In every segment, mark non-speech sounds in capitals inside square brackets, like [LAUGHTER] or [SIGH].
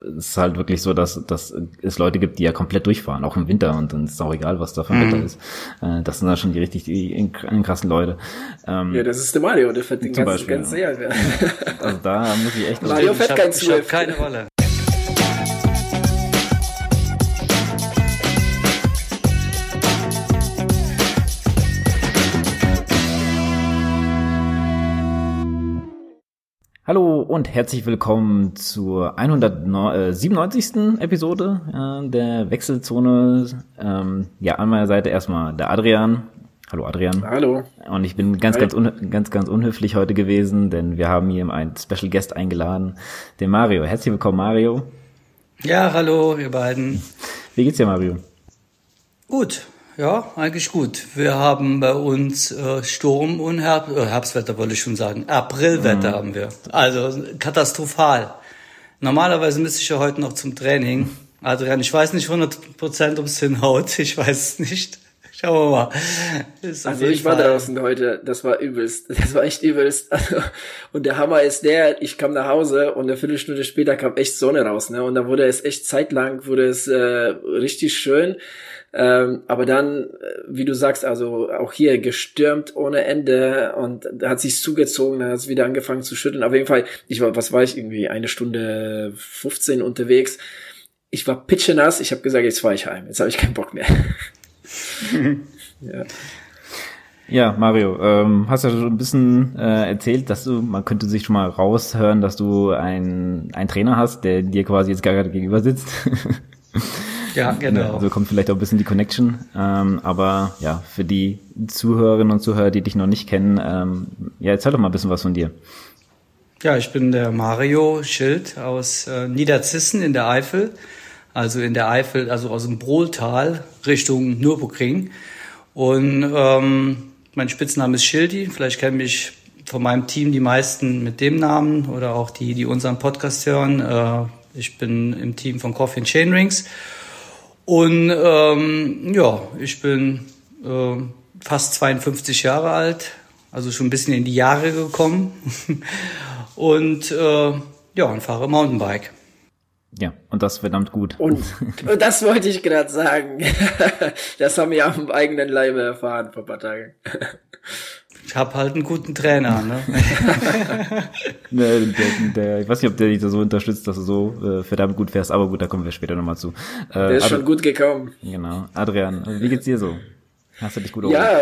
es ist halt wirklich so, dass, dass es Leute gibt, die ja komplett durchfahren, auch im Winter und dann ist auch egal, was da für ein mhm. Wetter ist. Äh, das sind da schon die richtig die, die krassen Leute. Ähm, ja, das ist der Mario, der fährt den ganzen, Beispiel, ganz ja. sehr. Also da muss ich echt... Mario fährt kein Swift. Ich keine Rolle. Hallo und herzlich willkommen zur 197. Episode äh, der Wechselzone. Ähm, ja, an meiner Seite erstmal der Adrian. Hallo Adrian. Hallo. Und ich bin ganz, ganz, ganz, ganz unhöflich heute gewesen, denn wir haben hier einen Special Guest eingeladen, den Mario. Herzlich willkommen, Mario. Ja, hallo, ihr beiden. Wie geht's dir, Mario? Gut, ja, eigentlich gut. Wir haben bei uns äh, Sturm und Herb äh, Herbstwetter, wollte ich schon sagen. Aprilwetter mhm. haben wir. Also katastrophal. Normalerweise müsste ich ja heute noch zum Training. Adrian, ich weiß nicht 100 ob es hinhaut. Ich weiß es nicht. Schauen wir mal. Also ich war Fall. draußen heute, das war übelst, das war echt übelst. und der Hammer ist der, ich kam nach Hause und eine Viertelstunde später kam echt Sonne raus, ne? Und da wurde es echt zeitlang, wurde es äh, richtig schön. Ähm, aber dann, äh, wie du sagst, also auch hier gestürmt ohne Ende und hat sich zugezogen, dann hat es wieder angefangen zu schütteln. Auf jeden Fall, ich war, was war ich, irgendwie eine Stunde 15 unterwegs. Ich war pitchenass, ich habe gesagt, jetzt fahre ich heim, jetzt habe ich keinen Bock mehr. [LAUGHS] ja. Ja, Mario, ähm, hast ja schon ein bisschen äh, erzählt, dass du, man könnte sich schon mal raushören, dass du einen Trainer hast, der dir quasi jetzt gerade gegenüber sitzt. [LAUGHS] Ja, genau. Also kommt vielleicht auch ein bisschen die Connection. Ähm, aber ja, für die Zuhörerinnen und Zuhörer, die dich noch nicht kennen, ähm, ja, erzähl doch mal ein bisschen was von dir. Ja, ich bin der Mario Schild aus äh, Niederzissen in der Eifel. Also in der Eifel, also aus dem Brohltal Richtung Nürburgring. Und ähm, mein Spitzname ist Schildi. Vielleicht kennen mich von meinem Team die meisten mit dem Namen oder auch die, die unseren Podcast hören. Äh, ich bin im Team von Coffee and Chain Rings und ähm, ja, ich bin äh, fast 52 Jahre alt, also schon ein bisschen in die Jahre gekommen. [LAUGHS] und äh, ja, und fahre Mountainbike. Ja, und das verdammt gut. Und, und [LAUGHS] das wollte ich gerade sagen. [LAUGHS] das haben wir am eigenen Leibe erfahren vor ein paar Tagen. Ich habe halt einen guten Trainer, ne? [LAUGHS] der, der, der, ich weiß nicht, ob der dich so unterstützt, dass du so äh, verdammt gut fährst, aber gut, da kommen wir später nochmal zu. Äh, der ist Ad schon gut gekommen. Genau. Adrian, wie geht's dir so? Hast du dich gut Ja,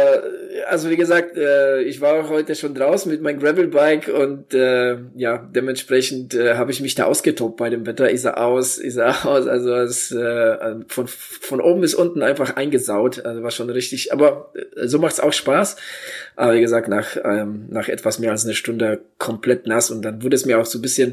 also wie gesagt, äh, ich war heute schon draußen mit meinem Gravelbike und äh, ja, dementsprechend äh, habe ich mich da ausgetobt bei dem Wetter. Ist er aus, ist er [LAUGHS] aus. Also es äh, von von oben bis unten einfach eingesaut. Also war schon richtig. Aber äh, so macht's auch Spaß. Aber wie gesagt, nach ähm, nach etwas mehr als eine Stunde komplett nass und dann wurde es mir auch so ein bisschen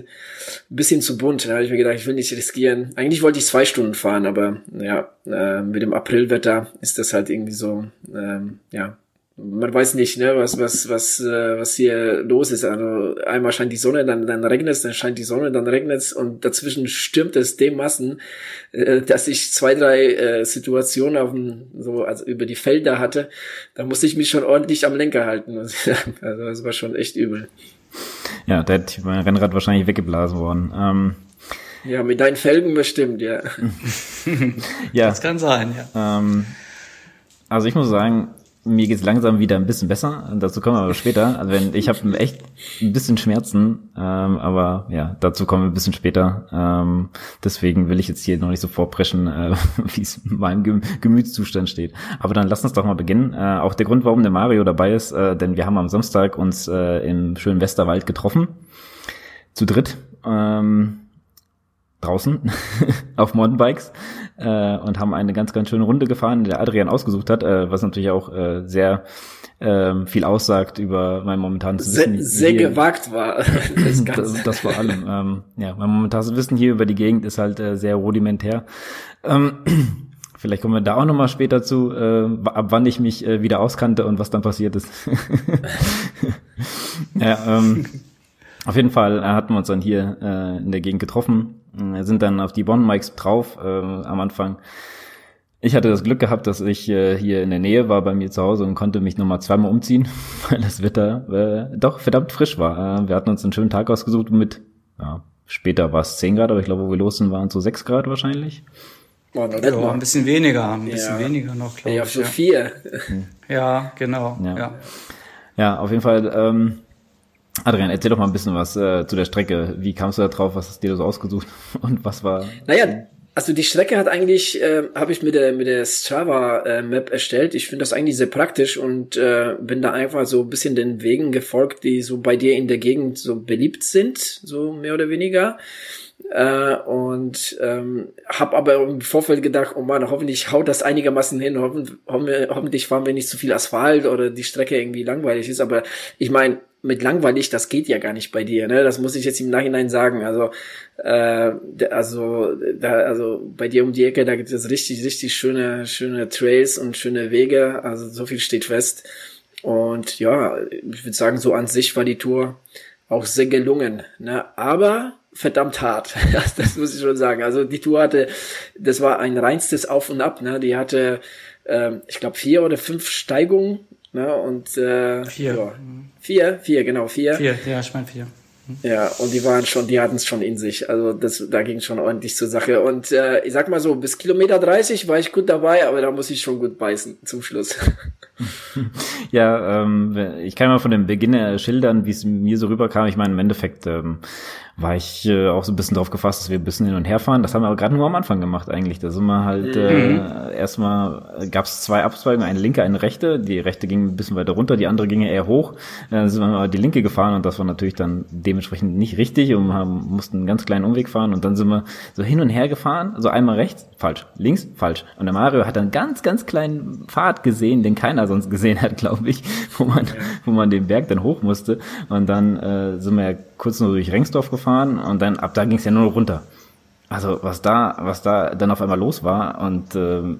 ein bisschen zu bunt. Da habe ich mir gedacht, ich will nicht riskieren. Eigentlich wollte ich zwei Stunden fahren, aber ja, äh, mit dem Aprilwetter ist das halt irgendwie so ähm, ja man weiß nicht, ne, was, was, was, äh, was hier los ist. Also einmal scheint die Sonne, dann, dann regnet es, dann scheint die Sonne, dann regnet es und dazwischen stürmt es dem Massen, äh, dass ich zwei, drei äh, Situationen auf dem, so, also über die Felder hatte. Da musste ich mich schon ordentlich am Lenker halten. Also das war schon echt übel. Ja, da hätte mein Rennrad wahrscheinlich weggeblasen worden. Ähm, ja, mit deinen Felgen bestimmt, ja. [LAUGHS] ja. Das kann sein, ja. Ähm, also ich muss sagen, mir geht's langsam wieder ein bisschen besser. Dazu kommen wir aber später. Also wenn ich habe echt ein bisschen Schmerzen, ähm, aber ja, dazu kommen wir ein bisschen später. Ähm, deswegen will ich jetzt hier noch nicht so vorpreschen, äh, [LAUGHS] wie es in meinem Gemütszustand steht. Aber dann lass uns doch mal beginnen. Äh, auch der Grund, warum der Mario dabei ist, äh, denn wir haben am Samstag uns äh, im schönen Westerwald getroffen, zu dritt. Ähm, draußen [LAUGHS] auf Mountainbikes äh, und haben eine ganz, ganz schöne Runde gefahren, die der Adrian ausgesucht hat, äh, was natürlich auch äh, sehr äh, viel aussagt über mein momentanes Wissen. Sehr, sehr gewagt war [LAUGHS] das Ganze. das, das vor allem. Ähm, ja, mein momentanes Wissen hier über die Gegend ist halt äh, sehr rudimentär. Ähm, [CLEARS THROAT] Vielleicht kommen wir da auch nochmal später zu, äh, ab wann ich mich äh, wieder auskannte und was dann passiert ist. [LAUGHS] ja, ähm, auf jeden Fall äh, hatten wir uns dann hier äh, in der Gegend getroffen, sind dann auf die Bonn-Mikes drauf äh, am Anfang. Ich hatte das Glück gehabt, dass ich äh, hier in der Nähe war bei mir zu Hause und konnte mich nochmal zweimal umziehen, [LAUGHS] weil das Wetter äh, doch verdammt frisch war. Äh, wir hatten uns einen schönen Tag ausgesucht mit ja, später war es 10 Grad, aber ich glaube, wo wir los sind, waren es so 6 Grad wahrscheinlich. Oh, ja, ein bisschen weniger, ein bisschen ja. weniger noch, glaube ja, ich. Ja, so vier. Ja, genau. Ja, ja. ja auf jeden Fall. Ähm, Adrian, erzähl doch mal ein bisschen was äh, zu der Strecke. Wie kamst du da drauf? Was hast du dir so ausgesucht? [LAUGHS] Und was war? Naja, also die Strecke hat eigentlich, äh, habe ich mit der mit der Strava äh, erstellt. Ich finde das eigentlich sehr praktisch und äh, bin da einfach so ein bisschen den Wegen gefolgt, die so bei dir in der Gegend so beliebt sind, so mehr oder weniger. Äh, und ähm, habe aber im Vorfeld gedacht, oh man, hoffentlich haut das einigermaßen hin, hoffen, hoffentlich fahren wir nicht zu viel Asphalt oder die Strecke irgendwie langweilig ist. Aber ich meine, mit langweilig, das geht ja gar nicht bei dir, ne? Das muss ich jetzt im Nachhinein sagen. Also, äh, also, da, also bei dir um die Ecke, da gibt es richtig, richtig schöne, schöne Trails und schöne Wege. Also so viel steht fest. Und ja, ich würde sagen, so an sich war die Tour auch sehr gelungen. Ne? Aber verdammt hart. [LAUGHS] das muss ich schon sagen. Also die Tour hatte, das war ein reinstes Auf und Ab. Ne? Die hatte, ähm, ich glaube, vier oder fünf Steigungen. Ne? Und äh, vier. Ja, vier, vier, genau, vier. Vier, ja, ich meine vier. Ja, und die waren schon, die hatten es schon in sich. Also das, da ging schon ordentlich zur Sache. Und äh, ich sag mal so, bis Kilometer 30 war ich gut dabei, aber da muss ich schon gut beißen zum Schluss. [LAUGHS] ja, ähm, ich kann mal von dem Beginn schildern, wie es mir so rüberkam. Ich meine, im Endeffekt ähm, war ich äh, auch so ein bisschen drauf gefasst, dass wir ein bisschen hin und her fahren. Das haben wir aber gerade nur am Anfang gemacht eigentlich. Da sind wir halt mhm. äh, erstmal gab es zwei Abzweigungen, eine linke, eine rechte. Die rechte ging ein bisschen weiter runter, die andere ging eher hoch. Äh, dann sind wir aber die linke gefahren und das war natürlich dann dementsprechend nicht richtig und haben, mussten einen ganz kleinen Umweg fahren und dann sind wir so hin und her gefahren, so einmal rechts, falsch, links, falsch. Und der Mario hat dann ganz, ganz kleinen Pfad gesehen, den keiner sonst gesehen hat, [LAUGHS] glaube ich, wo man, wo man den Berg dann hoch musste. Und dann äh, sind wir ja kurz nur durch Rengsdorf gefahren und dann ab da ging es ja nur runter. Also was da, was da dann auf einmal los war und ähm,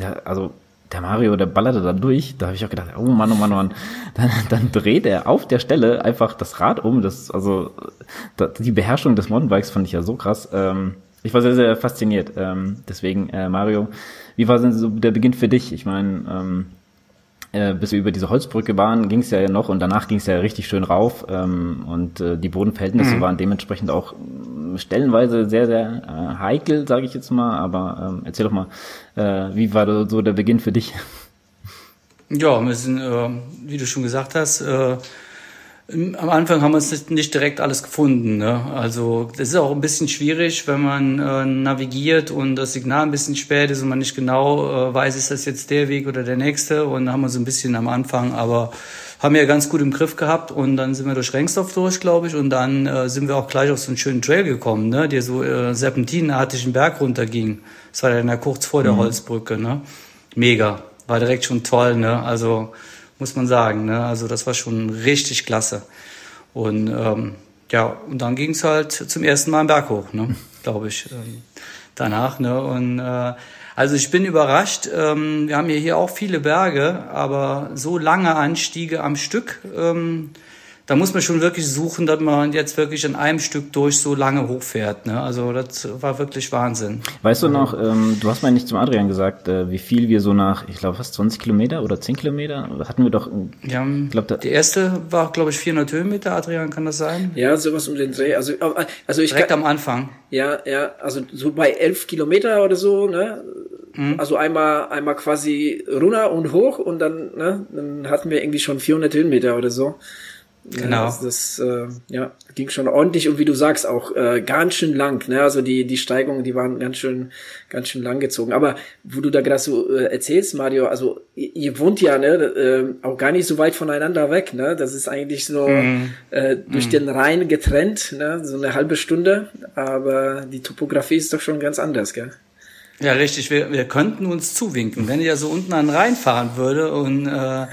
der, also der Mario, der ballerte da durch, da habe ich auch gedacht, oh Mann, oh Mann, oh Mann, [LAUGHS] dann, dann dreht er auf der Stelle einfach das Rad um. Das, also das, die Beherrschung des Mountainbikes fand ich ja so krass. Ähm, ich war sehr, sehr fasziniert. Ähm, deswegen, äh, Mario, wie war denn so der Beginn für dich? Ich meine, ähm, äh, bis wir über diese Holzbrücke waren, ging es ja noch und danach ging es ja richtig schön rauf ähm, und äh, die Bodenverhältnisse mhm. waren dementsprechend auch äh, stellenweise sehr, sehr äh, heikel, sage ich jetzt mal. Aber ähm, erzähl doch mal, äh, wie war so der Beginn für dich? Ja, wir sind, äh, wie du schon gesagt hast, äh, am Anfang haben wir es nicht direkt alles gefunden. Ne? Also das ist auch ein bisschen schwierig, wenn man äh, navigiert und das Signal ein bisschen spät ist und man nicht genau äh, weiß, ist das jetzt der Weg oder der nächste. Und da haben wir so ein bisschen am Anfang, aber haben wir ganz gut im Griff gehabt und dann sind wir durch Rengsdorf durch, glaube ich, und dann äh, sind wir auch gleich auf so einen schönen Trail gekommen, ne? der so äh, serpentinenartigen Berg runterging. Das war dann ja kurz vor der mhm. Holzbrücke. Ne? Mega, war direkt schon toll. Ne? Also muss man sagen. Ne? Also das war schon richtig klasse. Und ähm, ja, und dann ging es halt zum ersten Mal einen Berg hoch, ne? [LAUGHS] glaube ich. Ähm, danach. Ne? Und äh, also ich bin überrascht. Ähm, wir haben ja hier auch viele Berge, aber so lange Anstiege am Stück. Ähm, da muss man schon wirklich suchen, dass man jetzt wirklich in einem Stück durch so lange hochfährt. Ne? Also das war wirklich Wahnsinn. Weißt du noch, ähm, du hast mal nicht zum Adrian gesagt, äh, wie viel wir so nach, ich glaube fast 20 Kilometer oder 10 Kilometer, hatten wir doch. Ja, glaub, da, die erste war, glaube ich, 400 Höhenmeter, Adrian, kann das sein? Ja, sowas um den Dreh. Also, also ich Direkt kann, am Anfang. Ja, ja, also so bei 11 Kilometer oder so, ne? Mhm. Also einmal, einmal quasi runter und hoch und dann, ne, dann hatten wir irgendwie schon 400 Höhenmeter oder so. Genau. Ja, das, äh, ja, ging schon ordentlich und wie du sagst auch äh, ganz schön lang. Ne? Also die die Steigungen, die waren ganz schön ganz schön lang gezogen. Aber wo du da gerade so äh, erzählst, Mario, also ihr, ihr wohnt ja ne äh, auch gar nicht so weit voneinander weg. Ne? Das ist eigentlich so mm. äh, durch mm. den Rhein getrennt, ne? so eine halbe Stunde. Aber die Topografie ist doch schon ganz anders, gell? Ja, richtig. Wir, wir könnten uns zuwinken, wenn ja so unten an den Rhein fahren würde und äh,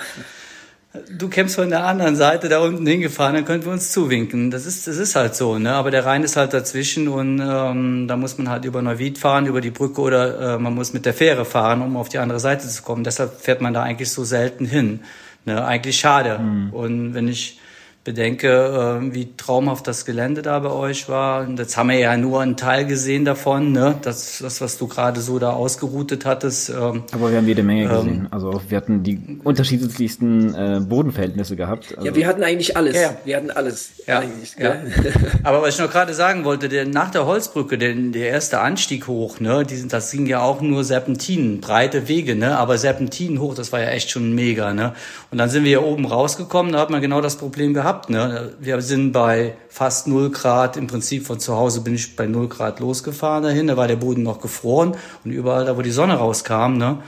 du kämpfst von der anderen Seite da unten hingefahren, dann könnten wir uns zuwinken. Das ist, das ist halt so, ne? Aber der Rhein ist halt dazwischen und ähm, da muss man halt über Neuwied fahren, über die Brücke oder äh, man muss mit der Fähre fahren, um auf die andere Seite zu kommen. Deshalb fährt man da eigentlich so selten hin. Ne? Eigentlich schade. Mhm. Und wenn ich bedenke, äh, wie traumhaft das Gelände da bei euch war. Und jetzt haben wir ja nur einen Teil gesehen davon, ne? Das, das was du gerade so da ausgeroutet hattest. Ähm, Aber wir haben jede Menge gesehen. Ähm, also wir hatten die unterschiedlichsten äh, Bodenverhältnisse gehabt. Also ja, wir hatten eigentlich alles. Ja. Wir hatten alles. Ja. Ja. [LAUGHS] Aber was ich noch gerade sagen wollte, der, nach der Holzbrücke, der, der erste Anstieg hoch, ne? Die, das ging ja auch nur Serpentinen, breite Wege, ne? Aber Serpentinen hoch, das war ja echt schon mega, ne? Und dann sind wir hier oben rausgekommen, da hat man genau das Problem gehabt gehabt. Ne? Wir sind bei fast null Grad. Im Prinzip von zu Hause bin ich bei null Grad losgefahren dahin. Da war der Boden noch gefroren und überall da, wo die Sonne rauskam, ne,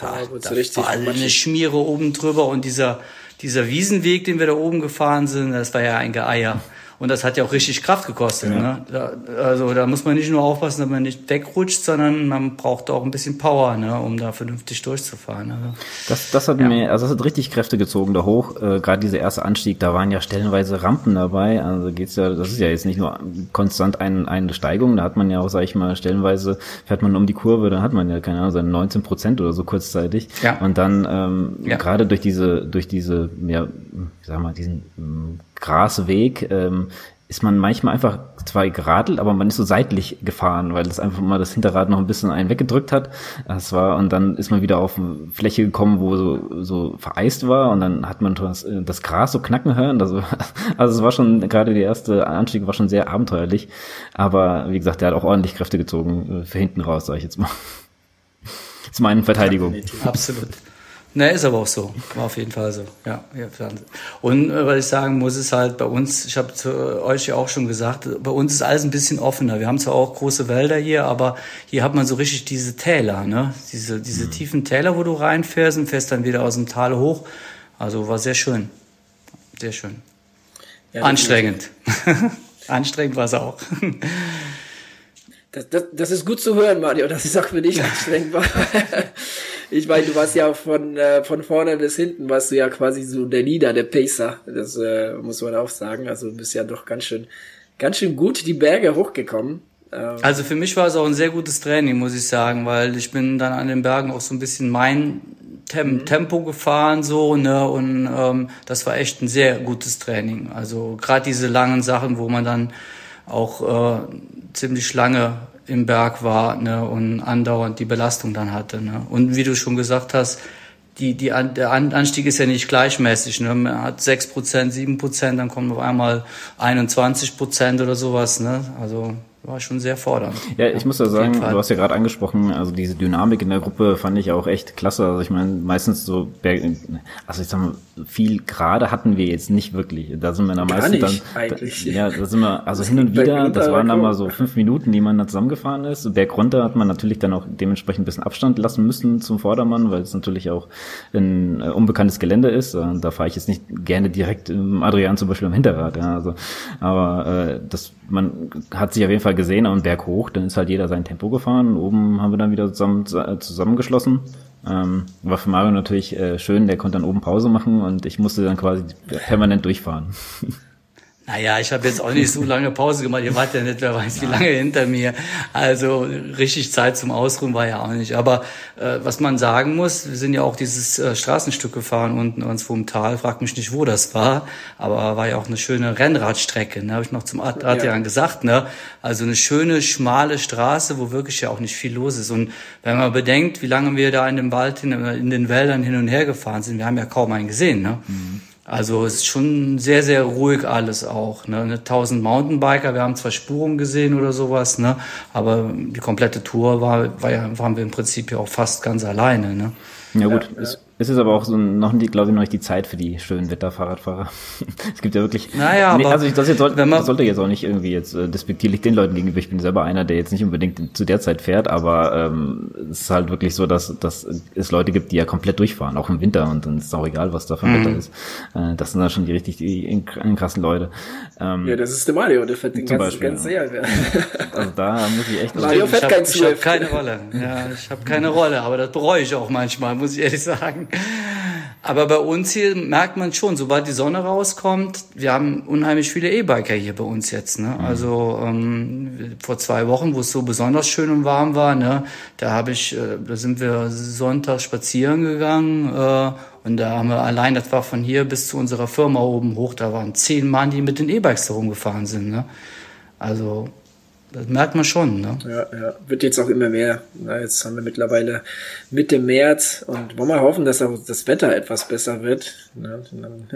da, da war eine Schmiere oben drüber und dieser dieser Wiesenweg, den wir da oben gefahren sind, das war ja ein Geeier. Und das hat ja auch richtig Kraft gekostet. Ja. Ne? Da, also da muss man nicht nur aufpassen, dass man nicht wegrutscht, sondern man braucht auch ein bisschen Power, ne, um da vernünftig durchzufahren. Also, das, das hat ja. mir, also das hat richtig Kräfte gezogen da hoch. Äh, Gerade dieser erste Anstieg, da waren ja stellenweise Rampen dabei. Also geht's ja, das ist ja jetzt nicht nur konstant ein, eine Steigung, da hat man ja auch, sag ich mal, stellenweise fährt man um die Kurve, dann hat man ja keine Ahnung, seine 19 Prozent oder so kurzzeitig. Ja. Und dann ähm, ja. gerade durch diese, durch diese, ja, ich sag mal, diesen Grasweg ähm, ist man manchmal einfach zwar geradelt, aber man ist so seitlich gefahren, weil das einfach mal das Hinterrad noch ein bisschen einen weggedrückt hat. Das war, und dann ist man wieder auf eine Fläche gekommen, wo so, so vereist war und dann hat man das, das Gras so knacken hören. Also, [LAUGHS] also es war schon, gerade der erste Anstieg war schon sehr abenteuerlich. Aber wie gesagt, der hat auch ordentlich Kräfte gezogen äh, für hinten raus, sage ich jetzt mal. [LAUGHS] Zu meinen Verteidigung. Absolut. Ne, ist aber auch so. War auf jeden Fall so. Ja, ja Und äh, was ich sagen muss, ist halt bei uns, ich habe zu euch ja auch schon gesagt, bei uns ist alles ein bisschen offener. Wir haben zwar auch große Wälder hier, aber hier hat man so richtig diese Täler, ne? Diese, diese mhm. tiefen Täler, wo du reinfährst und fährst dann wieder aus dem Tal hoch. Also war sehr schön. Sehr schön. Ja, Anstrengend. [LAUGHS] Anstrengend war es auch. Das, das, das ist gut zu hören, Mario, dass es auch für dich anstrengend war. [LAUGHS] ich meine, du warst ja von, äh, von vorne bis hinten, warst du ja quasi so der Leader, der Pacer. Das äh, muss man auch sagen. Also du bist ja doch ganz schön, ganz schön gut die Berge hochgekommen. Ähm also für mich war es auch ein sehr gutes Training, muss ich sagen, weil ich bin dann an den Bergen auch so ein bisschen mein Tem mhm. Tempo gefahren so ne und ähm, das war echt ein sehr gutes Training. Also gerade diese langen Sachen, wo man dann auch äh, ziemlich lange im Berg war ne, und andauernd die Belastung dann hatte. Ne. Und wie du schon gesagt hast, die, die, der Anstieg ist ja nicht gleichmäßig. Ne. Man hat sechs Prozent, sieben Prozent, dann kommt auf einmal 21 Prozent oder sowas. Ne. Also war schon sehr fordernd. Ja, ich muss ja sagen, du hast ja gerade angesprochen, also diese Dynamik in der Gruppe fand ich auch echt klasse. Also ich meine, meistens so, also ich sag mal, viel gerade hatten wir jetzt nicht wirklich. Da sind wir dann meistens dann, eigentlich. ja, da sind wir, also hin und wieder, das waren dann mal so fünf Minuten, die man da zusammengefahren ist. Berg runter hat man natürlich dann auch dementsprechend ein bisschen Abstand lassen müssen zum Vordermann, weil es natürlich auch ein äh, unbekanntes Gelände ist. Da fahre ich jetzt nicht gerne direkt im Adrian zum Beispiel am Hinterrad. Ja, also, aber äh, das, man hat sich auf jeden Fall gesehen am Berg hoch, dann ist halt jeder sein Tempo gefahren. Oben haben wir dann wieder zusammen, zusammengeschlossen. Ähm, war für Mario natürlich äh, schön, der konnte dann oben Pause machen und ich musste dann quasi permanent durchfahren. [LAUGHS] Naja, ich habe jetzt auch nicht so lange Pause gemacht. Ihr wart ja nicht, wer weiß wie lange hinter mir. Also richtig Zeit zum Ausruhen war ja auch nicht. Aber äh, was man sagen muss, wir sind ja auch dieses äh, Straßenstück gefahren unten uns vom Tal. Frag mich nicht, wo das war. Aber war ja auch eine schöne Rennradstrecke. Ne? Habe ich noch zum Adrian ja. gesagt. Ne? Also eine schöne, schmale Straße, wo wirklich ja auch nicht viel los ist. Und wenn man bedenkt, wie lange wir da in dem Wald, hin, in den Wäldern hin und her gefahren sind, wir haben ja kaum einen gesehen. Ne? Mhm. Also es ist schon sehr, sehr ruhig alles auch. Ne? 1000 Mountainbiker, wir haben zwar Spuren gesehen oder sowas, ne? aber die komplette Tour war, war ja, waren wir im Prinzip ja auch fast ganz alleine. Ne? Ja gut, ja, es, es ist aber auch so noch nicht, glaube ich, noch nicht die Zeit für die schönen Wetterfahrradfahrer. [LAUGHS] es gibt ja wirklich. Naja, nee, also ich, das, jetzt soll, wenn man, das sollte jetzt auch nicht irgendwie jetzt äh, despektierlich den Leuten gegenüber. Ich bin selber einer, der jetzt nicht unbedingt zu der Zeit fährt, aber ähm, es ist halt wirklich so, dass, dass es Leute gibt, die ja komplett durchfahren, auch im Winter und dann ist es auch egal, was da für ein Wetter mhm. ist. Äh, das sind dann schon die richtig die, die krassen Leute. Ähm, ja, das ist der Mario, der fährt den ganzen, Beispiel, ganzen Jahr. Ja. [LAUGHS] Also da muss ich echt. Mario fährt kein Ich habe keine Rolle. Ja, ich habe keine Rolle, aber das bereue ich auch manchmal, muss ich ehrlich sagen. Aber bei uns hier merkt man schon, sobald die Sonne rauskommt, wir haben unheimlich viele E-Biker hier bei uns jetzt. Ne? Mhm. Also ähm, vor zwei Wochen, wo es so besonders schön und warm war, ne, da habe ich, äh, da sind wir Sonntag spazieren gegangen äh, und da haben wir allein, das war von hier bis zu unserer Firma oben hoch, da waren zehn Mann, die mit den E-Bikes da rumgefahren sind. Ne? Also das merkt man schon. Ne? Ja, ja, wird jetzt auch immer mehr. Na, jetzt haben wir mittlerweile Mitte März und wollen wir hoffen, dass auch das Wetter etwas besser wird. Na, dann,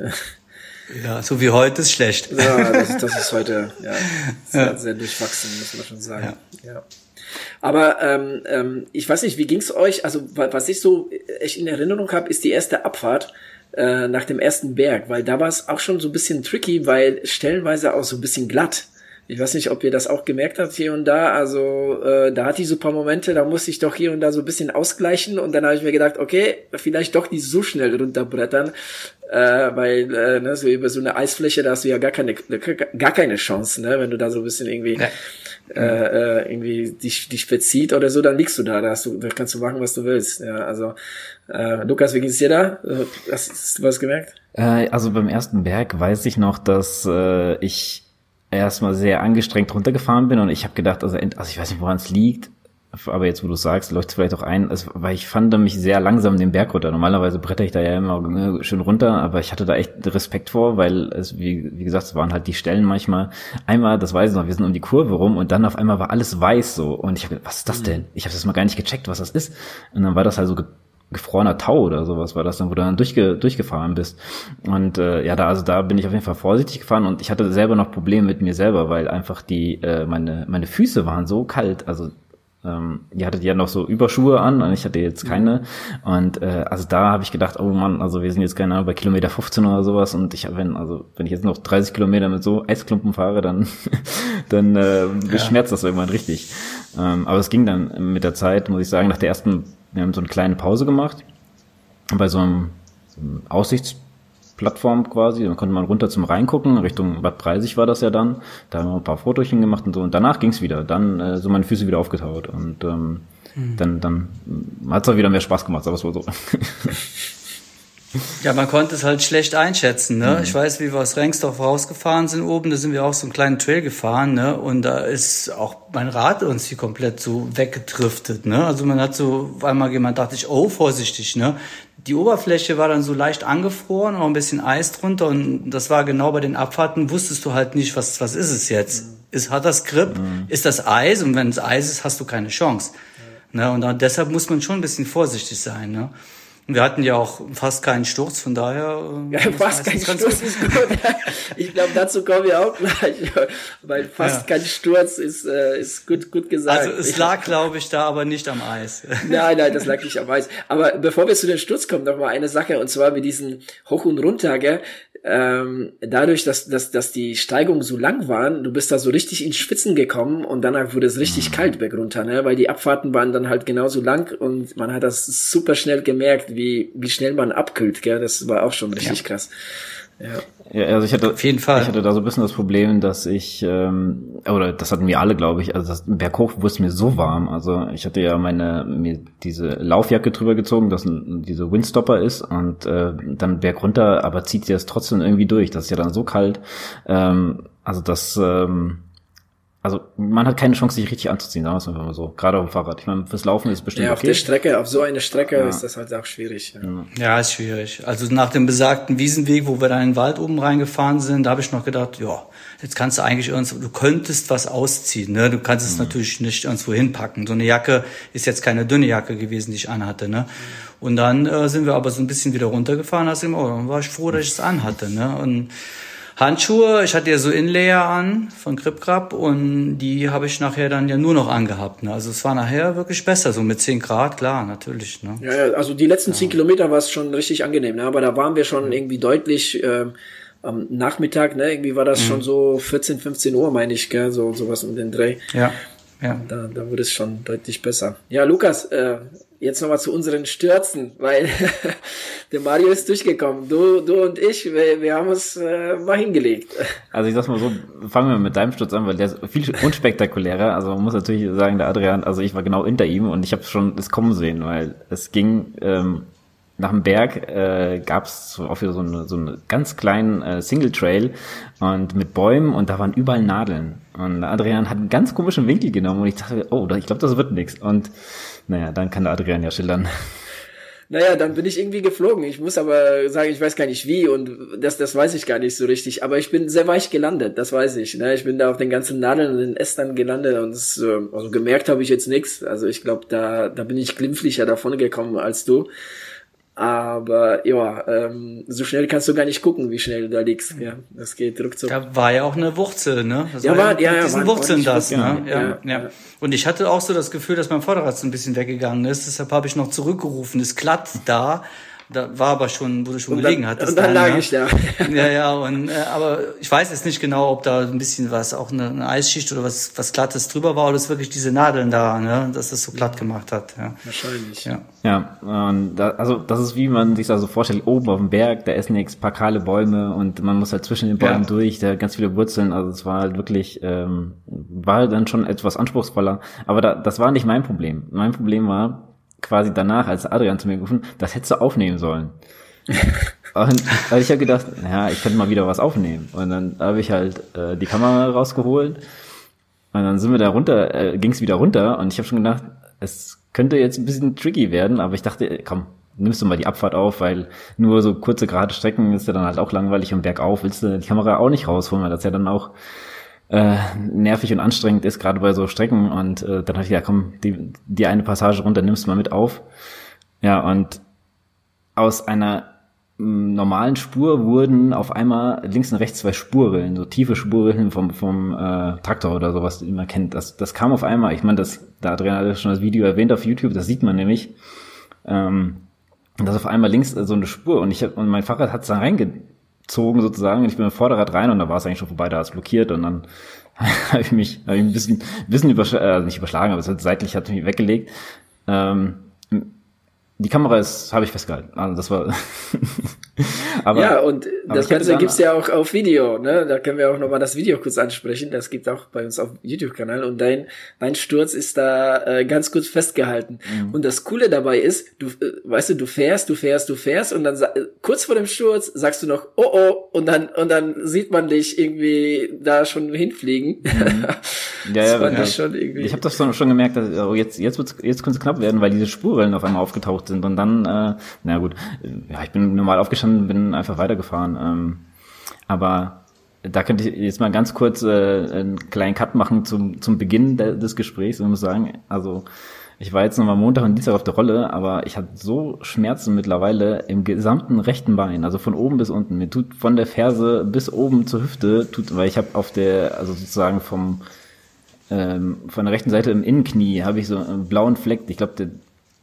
ja, so wie heute ist schlecht. Ja, das, das ist heute ja, [LAUGHS] sehr, ja. sehr durchwachsen, muss man schon sagen. Ja. ja. Aber ähm, ähm, ich weiß nicht, wie ging's euch? Also was ich so echt in Erinnerung habe, ist die erste Abfahrt äh, nach dem ersten Berg, weil da war es auch schon so ein bisschen tricky, weil stellenweise auch so ein bisschen glatt. Ich weiß nicht, ob ihr das auch gemerkt habt hier und da. Also äh, da hatte ich so paar Momente, da musste ich doch hier und da so ein bisschen ausgleichen und dann habe ich mir gedacht, okay, vielleicht doch nicht so schnell runterbrettern, äh, weil äh, ne, so über so eine Eisfläche, da hast du ja gar keine gar keine Chance, ne, wenn du da so ein bisschen irgendwie ja. äh, äh, irgendwie dich, dich verzieht oder so, dann liegst du da, da, hast du, da kannst du machen, was du willst. Ja, also äh, Lukas, wie ging's dir da? Äh, hast du was gemerkt? Äh, also beim ersten Berg weiß ich noch, dass äh, ich erstmal sehr angestrengt runtergefahren bin und ich habe gedacht, also, also ich weiß nicht, woran es liegt, aber jetzt, wo du sagst, läuft es vielleicht auch ein, also, weil ich fand mich sehr langsam den Berg runter. Normalerweise bretter ich da ja immer ne, schön runter, aber ich hatte da echt Respekt vor, weil es, wie, wie gesagt, es waren halt die Stellen manchmal. Einmal, das weiß ich noch, wir sind um die Kurve rum und dann auf einmal war alles weiß so und ich habe was ist das denn? Ich habe das mal gar nicht gecheckt, was das ist. Und dann war das halt so gefrorener Tau oder sowas war das dann, wo du dann durchge durchgefahren bist. Und äh, ja, da also da bin ich auf jeden Fall vorsichtig gefahren und ich hatte selber noch Probleme mit mir selber, weil einfach die äh, meine meine Füße waren so kalt, also ähm, ihr hattet ja noch so Überschuhe an und ich hatte jetzt keine. Und äh, also da habe ich gedacht, oh Mann, also wir sind jetzt keine Ahnung bei Kilometer 15 oder sowas und ich wenn also wenn ich jetzt noch 30 Kilometer mit so Eisklumpen fahre, dann [LAUGHS] dann äh, ja. das irgendwann richtig. Ähm, aber es ging dann mit der Zeit, muss ich sagen, nach der ersten wir haben so eine kleine Pause gemacht bei so einem Aussichtsplattform quasi. Dann konnte man runter zum Reingucken, Richtung Bad Preisig war das ja dann. Da haben wir ein paar Fotos gemacht und so. Und danach ging's wieder. Dann äh, so meine Füße wieder aufgetaut. Und ähm, mhm. dann, dann hat's auch wieder mehr Spaß gemacht, aber es war so. [LAUGHS] Ja, man konnte es halt schlecht einschätzen. Ne? Mhm. Ich weiß, wie wir aus Rengsdorf rausgefahren sind oben, da sind wir auch so einen kleinen Trail gefahren. Ne? Und da ist auch mein Rad uns hier komplett so weggedriftet. Ne? Also man hat so, einmal jemand dachte ich, oh, vorsichtig. Ne? Die Oberfläche war dann so leicht angefroren, auch ein bisschen Eis drunter. Und das war genau bei den Abfahrten, wusstest du halt nicht, was, was ist es jetzt? Mhm. Ist, hat das Grip? Mhm. Ist das Eis? Und wenn es Eis ist, hast du keine Chance. Mhm. Ne? Und deshalb muss man schon ein bisschen vorsichtig sein. Ne? Wir hatten ja auch fast keinen Sturz, von daher. Äh, ja, fast kein Sturz ist gut. [LAUGHS] ich glaube, dazu kommen wir auch gleich, weil fast ja. kein Sturz ist, äh, ist gut, gut gesagt. Also es lag, glaube ich, da aber nicht am Eis. [LAUGHS] nein, nein, das lag nicht am Eis. Aber bevor wir zu den Sturz kommen, noch mal eine Sache, und zwar mit diesen Hoch und Runter, gell? ähm, dadurch, dass, dass, dass die Steigungen so lang waren, du bist da so richtig ins Schwitzen gekommen und danach wurde es richtig mhm. kalt bergunter, ne? weil die Abfahrten waren dann halt genauso lang und man hat das super schnell gemerkt, wie, wie schnell man abkühlt. Gell? Das war auch schon richtig ja. krass. Ja. ja, also ich hatte auf jeden Fall. Ich hatte da so ein bisschen das Problem, dass ich ähm, oder das hatten wir alle, glaube ich. Also das berghoch wurde es mir so warm. Also ich hatte ja meine mir diese Laufjacke drüber gezogen, dass ein, diese Windstopper ist und äh, dann bergunter, aber zieht sie das trotzdem irgendwie durch. Das ist ja dann so kalt. Ähm, also das ähm, also man hat keine Chance, sich richtig anzuziehen, sagen wir es einfach mal so. Gerade auf dem Fahrrad. Ich meine, fürs Laufen ist bestimmt Ja, auf okay. der Strecke, auf so eine Strecke ja. ist das halt auch schwierig. Ja. ja, ist schwierig. Also nach dem besagten Wiesenweg, wo wir da in den Wald oben reingefahren sind, da habe ich noch gedacht, ja, jetzt kannst du eigentlich irgendwo, du könntest was ausziehen. Ne? Du kannst es mhm. natürlich nicht irgendwo hinpacken. So eine Jacke ist jetzt keine dünne Jacke gewesen, die ich anhatte. Ne? Und dann äh, sind wir aber so ein bisschen wieder runtergefahren, hast du, oh, dann war ich froh, dass ich es anhatte. Ne? Und Handschuhe, ich hatte ja so Inlayer an von Gripgrab und die habe ich nachher dann ja nur noch angehabt. Ne? Also es war nachher wirklich besser, so mit 10 Grad, klar, natürlich. Ne? Ja, also die letzten ja. 10 Kilometer war es schon richtig angenehm, ne? aber da waren wir schon irgendwie deutlich äh, am Nachmittag, ne? irgendwie war das mhm. schon so 14, 15 Uhr, meine ich, gell? so sowas um den Dreh. Ja. Ja. Da, da wurde es schon deutlich besser. Ja, Lukas, äh, jetzt nochmal zu unseren Stürzen, weil [LAUGHS] der Mario ist durchgekommen. Du, du und ich, wir, wir haben uns äh, mal hingelegt. Also ich sag's mal so, fangen wir mit deinem Sturz an, weil der ist viel unspektakulärer. Also man muss natürlich sagen, der Adrian, also ich war genau hinter ihm und ich habe schon es kommen sehen, weil es ging ähm, nach dem Berg äh, gab es auch wieder so, eine, so einen ganz kleinen äh, Single Trail und mit Bäumen und da waren überall Nadeln. Und Adrian hat einen ganz komischen Winkel genommen und ich dachte, oh, ich glaube, das wird nichts. Und naja, dann kann Adrian ja schildern. Naja, dann bin ich irgendwie geflogen. Ich muss aber sagen, ich weiß gar nicht wie und das, das weiß ich gar nicht so richtig. Aber ich bin sehr weich gelandet, das weiß ich. Ne? Ich bin da auf den ganzen Nadeln und den Ästern gelandet und das, also gemerkt habe ich jetzt nichts. Also ich glaube, da, da bin ich glimpflicher davon gekommen als du. Aber ja, ähm, so schnell kannst du gar nicht gucken, wie schnell du da liegst. Ja, das geht ruckzuck. Da war ja auch eine Wurzel, ne? Das ja, war, ja, ja, diesen Wurzeln das, ne? Ja, ja, ja, Und ich hatte auch so das Gefühl, dass mein Vorderrad so ein bisschen weggegangen ist. Deshalb habe ich noch zurückgerufen. Ist glatt da. Da war aber schon, wo du schon und gelegen dann, hattest. Und dann dann, lag ne? ich da. [LAUGHS] Ja, ja, und, äh, aber ich weiß jetzt nicht genau, ob da ein bisschen was, auch eine, eine Eisschicht oder was, was Glattes drüber war oder es wirklich diese Nadeln da, ne, dass das so glatt gemacht hat, ja. Wahrscheinlich. Ja. Ja, und da, also das ist wie man sich das so vorstellt, oben auf dem Berg, da ist nichts, paar kahle Bäume und man muss halt zwischen den Bäumen Ja. durch, da ganz viele Wurzeln, also es war halt wirklich, ähm, war dann schon etwas anspruchsvoller, aber da, das war nicht mein Problem. Mein Problem war quasi danach, als Adrian zu mir gerufen, das hättest du aufnehmen sollen. [LAUGHS] Und weil ich habe gedacht, ja, ich könnte mal wieder was aufnehmen. Und dann habe ich halt äh, die Kamera rausgeholt. Und dann sind wir da runter, äh, ging es wieder runter. Und ich habe schon gedacht, es könnte jetzt ein bisschen tricky werden, aber ich dachte, komm, nimmst du mal die Abfahrt auf, weil nur so kurze gerade Strecken ist ja dann halt auch langweilig und bergauf. Willst du die Kamera auch nicht rausholen, weil das ja dann auch äh, nervig und anstrengend ist, gerade bei so Strecken. Und äh, dann habe ich ja, komm, die, die eine Passage runter nimmst du mal mit auf. Ja, und aus einer m, normalen Spur wurden auf einmal links und rechts zwei Spurrillen, so tiefe Spurrillen vom, vom äh, Traktor oder sowas, die man kennt. Das, das kam auf einmal, ich meine, das, da Adrian hat schon das Video erwähnt auf YouTube, das sieht man nämlich. Ähm, das auf einmal links so eine Spur und ich hab, und mein Fahrrad hat es da reingezogen sozusagen ich bin dem Vorderrad rein und da war es eigentlich schon vorbei, da war es blockiert und dann [LAUGHS] habe ich mich hab ich ein bisschen, bisschen übersch äh, nicht überschlagen, aber es hat seitlich hat mich weggelegt. Ähm, die Kamera ist, habe ich festgehalten. Also das war. [LAUGHS] [LAUGHS] aber, ja, und das Ganze dann- gibt's ja auch auf Video, ne? Da können wir auch nochmal das Video kurz ansprechen. Das gibt auch bei uns auf YouTube-Kanal. Und dein, dein Sturz ist da äh, ganz gut festgehalten. Mhm. Und das Coole dabei ist, du, äh, weißt du, du fährst, du fährst, du fährst und dann äh, kurz vor dem Sturz sagst du noch, oh oh, und dann, und dann sieht man dich irgendwie da schon hinfliegen. [LAUGHS] Ja, das ja, fand ja. ich. Ich habe das schon schon gemerkt, dass oh, jetzt jetzt wird's, jetzt könnte es knapp werden, weil diese Spurrillen auf einmal aufgetaucht sind und dann, äh, na gut, äh, ja, ich bin normal aufgestanden, bin einfach weitergefahren. Ähm, aber da könnte ich jetzt mal ganz kurz äh, einen kleinen Cut machen zum zum Beginn de des Gesprächs und ich muss sagen, also ich war jetzt nochmal Montag und Dienstag auf der Rolle, aber ich hatte so Schmerzen mittlerweile im gesamten rechten Bein, also von oben bis unten. Mir tut von der Ferse bis oben zur Hüfte, tut, weil ich habe auf der, also sozusagen vom ähm, von der rechten Seite im Innenknie habe ich so einen blauen Fleck. Ich glaube, der